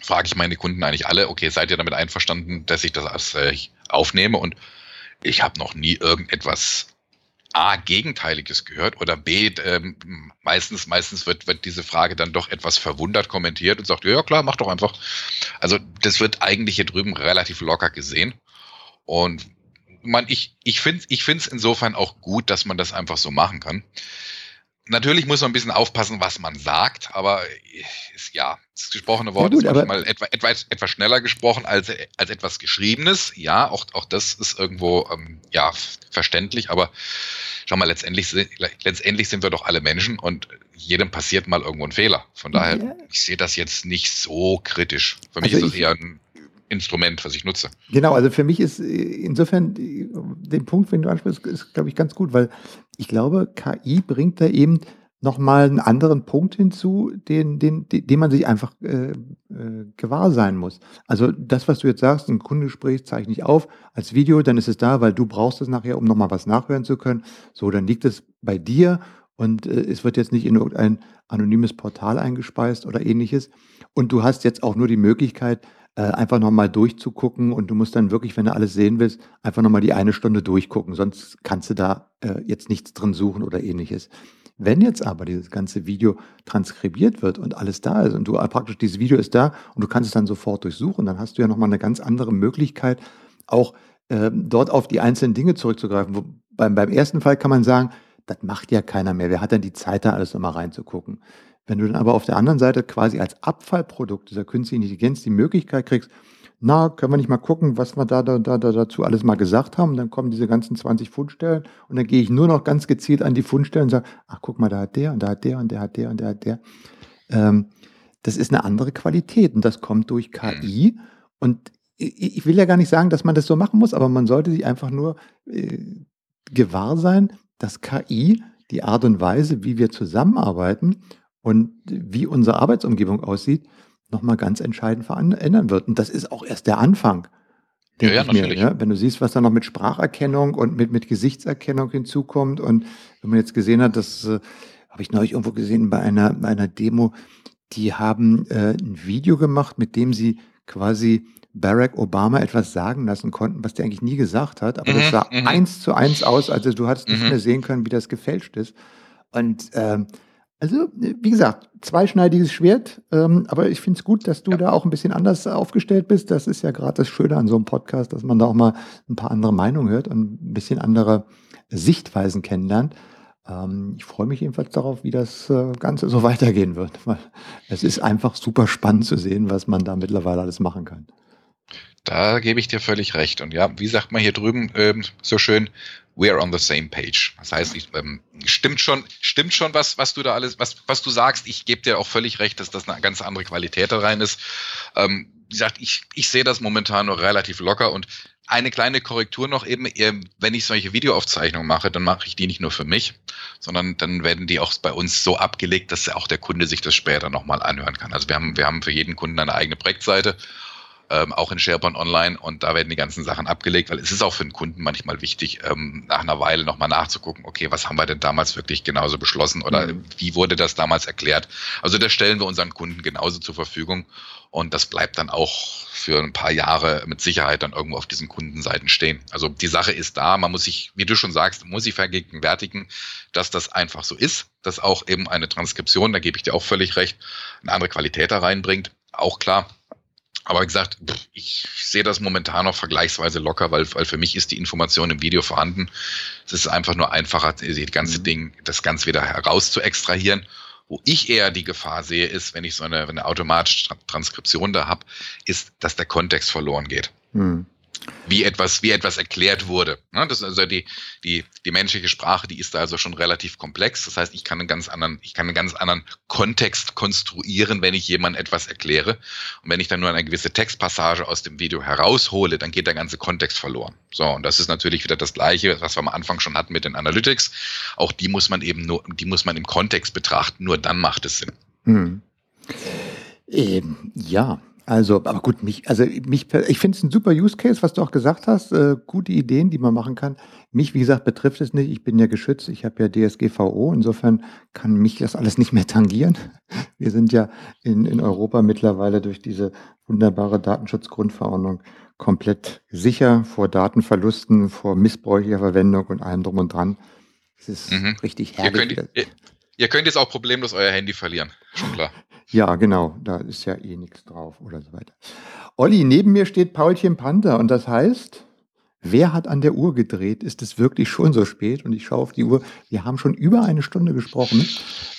Frage ich meine Kunden eigentlich alle, okay, seid ihr damit einverstanden, dass ich das als, äh, aufnehme? Und ich habe noch nie irgendetwas A, Gegenteiliges gehört oder B, ähm, meistens, meistens wird, wird diese Frage dann doch etwas verwundert kommentiert und sagt, ja klar, mach doch einfach. Also das wird eigentlich hier drüben relativ locker gesehen. Und man, ich, ich finde es ich find's insofern auch gut, dass man das einfach so machen kann. Natürlich muss man ein bisschen aufpassen, was man sagt, aber ist, ja, das gesprochene Wort ja gut, ist manchmal etwa, etwa, etwas schneller gesprochen als, als etwas Geschriebenes. Ja, auch, auch das ist irgendwo ähm, ja, verständlich, aber schau mal, letztendlich, letztendlich sind wir doch alle Menschen und jedem passiert mal irgendwo ein Fehler. Von daher, ja. ich sehe das jetzt nicht so kritisch. Für mich also ist das eher ein Instrument, was ich nutze. Genau, also für mich ist insofern den Punkt, wenn du ansprichst, ist, glaube ich, ganz gut, weil ich glaube, KI bringt da eben nochmal einen anderen Punkt hinzu, den, den, den man sich einfach äh, äh, gewahr sein muss. Also das, was du jetzt sagst, ein Kundengespräch zeichne ich auf als Video, dann ist es da, weil du brauchst es nachher, um nochmal was nachhören zu können. So, dann liegt es bei dir und äh, es wird jetzt nicht in irgendein anonymes Portal eingespeist oder ähnliches. Und du hast jetzt auch nur die Möglichkeit, äh, einfach nochmal durchzugucken und du musst dann wirklich, wenn du alles sehen willst, einfach nochmal die eine Stunde durchgucken. Sonst kannst du da äh, jetzt nichts drin suchen oder ähnliches. Wenn jetzt aber dieses ganze Video transkribiert wird und alles da ist und du praktisch dieses Video ist da und du kannst es dann sofort durchsuchen, dann hast du ja nochmal eine ganz andere Möglichkeit, auch äh, dort auf die einzelnen Dinge zurückzugreifen. Wo, beim, beim ersten Fall kann man sagen, das macht ja keiner mehr. Wer hat denn die Zeit, da alles nochmal reinzugucken? Wenn du dann aber auf der anderen Seite quasi als Abfallprodukt dieser künstlichen Intelligenz die Möglichkeit kriegst, na, können wir nicht mal gucken, was wir da, da, da, dazu alles mal gesagt haben. Dann kommen diese ganzen 20 Fundstellen und dann gehe ich nur noch ganz gezielt an die Fundstellen und sage, ach guck mal, da hat der und da hat der und der hat der und der hat der. Ähm, das ist eine andere Qualität und das kommt durch KI. Und ich will ja gar nicht sagen, dass man das so machen muss, aber man sollte sich einfach nur äh, gewahr sein, dass KI die Art und Weise, wie wir zusammenarbeiten und wie unsere Arbeitsumgebung aussieht, nochmal ganz entscheidend verändern wird. Und das ist auch erst der Anfang. Ja, ja, natürlich. Mir, ja? Wenn du siehst, was da noch mit Spracherkennung und mit, mit Gesichtserkennung hinzukommt und wenn man jetzt gesehen hat, das äh, habe ich neulich irgendwo gesehen bei einer, bei einer Demo, die haben äh, ein Video gemacht, mit dem sie quasi Barack Obama etwas sagen lassen konnten, was der eigentlich nie gesagt hat, aber mhm, das sah mhm. eins zu eins aus, also du hattest nicht mhm. mehr sehen können, wie das gefälscht ist. Und ähm, also, wie gesagt, zweischneidiges Schwert, ähm, aber ich finde es gut, dass du ja. da auch ein bisschen anders aufgestellt bist. Das ist ja gerade das Schöne an so einem Podcast, dass man da auch mal ein paar andere Meinungen hört und ein bisschen andere Sichtweisen kennenlernt. Ähm, ich freue mich jedenfalls darauf, wie das äh, Ganze so [LAUGHS] weitergehen wird, weil es ist einfach super spannend zu sehen, was man da mittlerweile alles machen kann. Da gebe ich dir völlig recht. Und ja, wie sagt man hier drüben ähm, so schön, we're on the same page. Das heißt, ich, ähm, stimmt schon, stimmt schon was, was du da alles, was, was du sagst. Ich gebe dir auch völlig recht, dass das eine ganz andere Qualität da rein ist. Ähm, wie gesagt, ich, ich sehe das momentan nur relativ locker und eine kleine Korrektur noch eben, wenn ich solche Videoaufzeichnungen mache, dann mache ich die nicht nur für mich, sondern dann werden die auch bei uns so abgelegt, dass auch der Kunde sich das später nochmal anhören kann. Also wir haben, wir haben für jeden Kunden eine eigene Projektseite ähm, auch in SharePoint Online und da werden die ganzen Sachen abgelegt, weil es ist auch für den Kunden manchmal wichtig, ähm, nach einer Weile nochmal nachzugucken, okay, was haben wir denn damals wirklich genauso beschlossen oder mhm. wie wurde das damals erklärt? Also das stellen wir unseren Kunden genauso zur Verfügung und das bleibt dann auch für ein paar Jahre mit Sicherheit dann irgendwo auf diesen Kundenseiten stehen. Also die Sache ist da, man muss sich, wie du schon sagst, muss sich vergegenwärtigen, dass das einfach so ist, dass auch eben eine Transkription, da gebe ich dir auch völlig recht, eine andere Qualität da reinbringt. Auch klar, aber wie gesagt, ich sehe das momentan noch vergleichsweise locker, weil, weil für mich ist die Information im Video vorhanden. Es ist einfach nur einfacher, das ganze mhm. Ding, das Ganze wieder heraus zu extrahieren. Wo ich eher die Gefahr sehe, ist, wenn ich so eine, eine automatische Transkription da habe, ist, dass der Kontext verloren geht. Mhm wie etwas, wie etwas erklärt wurde. Das ist also die, die, die menschliche Sprache, die ist da also schon relativ komplex. Das heißt, ich kann einen ganz anderen, ich kann einen ganz anderen Kontext konstruieren, wenn ich jemandem etwas erkläre. Und wenn ich dann nur eine gewisse Textpassage aus dem Video heraushole, dann geht der ganze Kontext verloren. So, und das ist natürlich wieder das Gleiche, was wir am Anfang schon hatten mit den Analytics. Auch die muss man eben nur, die muss man im Kontext betrachten. Nur dann macht es Sinn. Hm. Ähm, ja, also, aber gut, mich, also mich, ich finde es ein super Use Case, was du auch gesagt hast. Äh, gute Ideen, die man machen kann. Mich, wie gesagt, betrifft es nicht. Ich bin ja geschützt. Ich habe ja DSGVO. Insofern kann mich das alles nicht mehr tangieren. Wir sind ja in, in Europa mittlerweile durch diese wunderbare Datenschutzgrundverordnung komplett sicher vor Datenverlusten, vor missbräuchlicher Verwendung und allem drum und dran. Es ist mhm. richtig herrlich. Ihr könnt, ihr, ihr könnt jetzt auch problemlos euer Handy verlieren. Schon klar. Ja, genau, da ist ja eh nichts drauf oder so weiter. Olli, neben mir steht Paulchen Panther und das heißt, wer hat an der Uhr gedreht? Ist es wirklich schon so spät? Und ich schaue auf die Uhr, wir haben schon über eine Stunde gesprochen.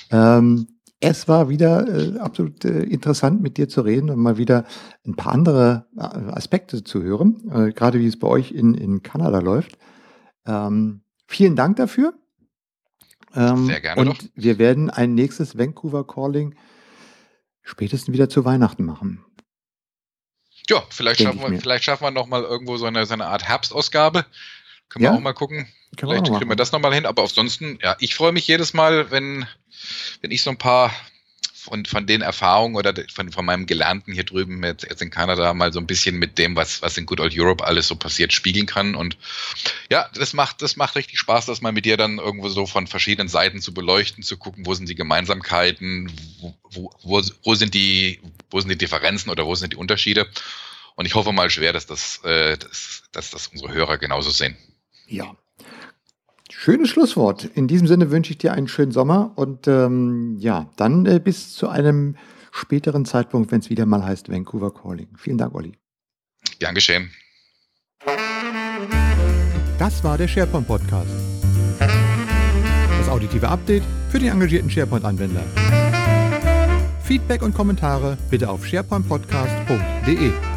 Ähm, es war wieder äh, absolut äh, interessant, mit dir zu reden und mal wieder ein paar andere äh, Aspekte zu hören, äh, gerade wie es bei euch in, in Kanada läuft. Ähm, vielen Dank dafür. Ähm, Sehr gerne. Und doch. wir werden ein nächstes Vancouver Calling spätestens wieder zu Weihnachten machen. Ja, vielleicht schaffen, wir, vielleicht schaffen wir noch mal irgendwo so eine, so eine Art Herbstausgabe. Können ja? wir auch mal gucken. Können vielleicht wir kriegen wir das noch mal hin. Aber ansonsten, ja, ich freue mich jedes Mal, wenn, wenn ich so ein paar von, von den Erfahrungen oder von, von meinem Gelernten hier drüben mit, jetzt in Kanada mal so ein bisschen mit dem, was, was in Good Old Europe alles so passiert, spiegeln kann. Und ja, das macht, das macht richtig Spaß, das mal mit dir dann irgendwo so von verschiedenen Seiten zu beleuchten, zu gucken, wo sind die Gemeinsamkeiten, wo, wo, wo sind die, wo sind die Differenzen oder wo sind die Unterschiede. Und ich hoffe mal schwer, dass das, äh, dass, dass das unsere Hörer genauso sehen. Ja, Schönes Schlusswort. In diesem Sinne wünsche ich dir einen schönen Sommer und ähm, ja, dann äh, bis zu einem späteren Zeitpunkt, wenn es wieder mal heißt Vancouver Calling. Vielen Dank, Olli. Gern geschehen. Das war der SharePoint Podcast. Das auditive Update für die engagierten SharePoint-Anwender. Feedback und Kommentare bitte auf sharepointpodcast.de.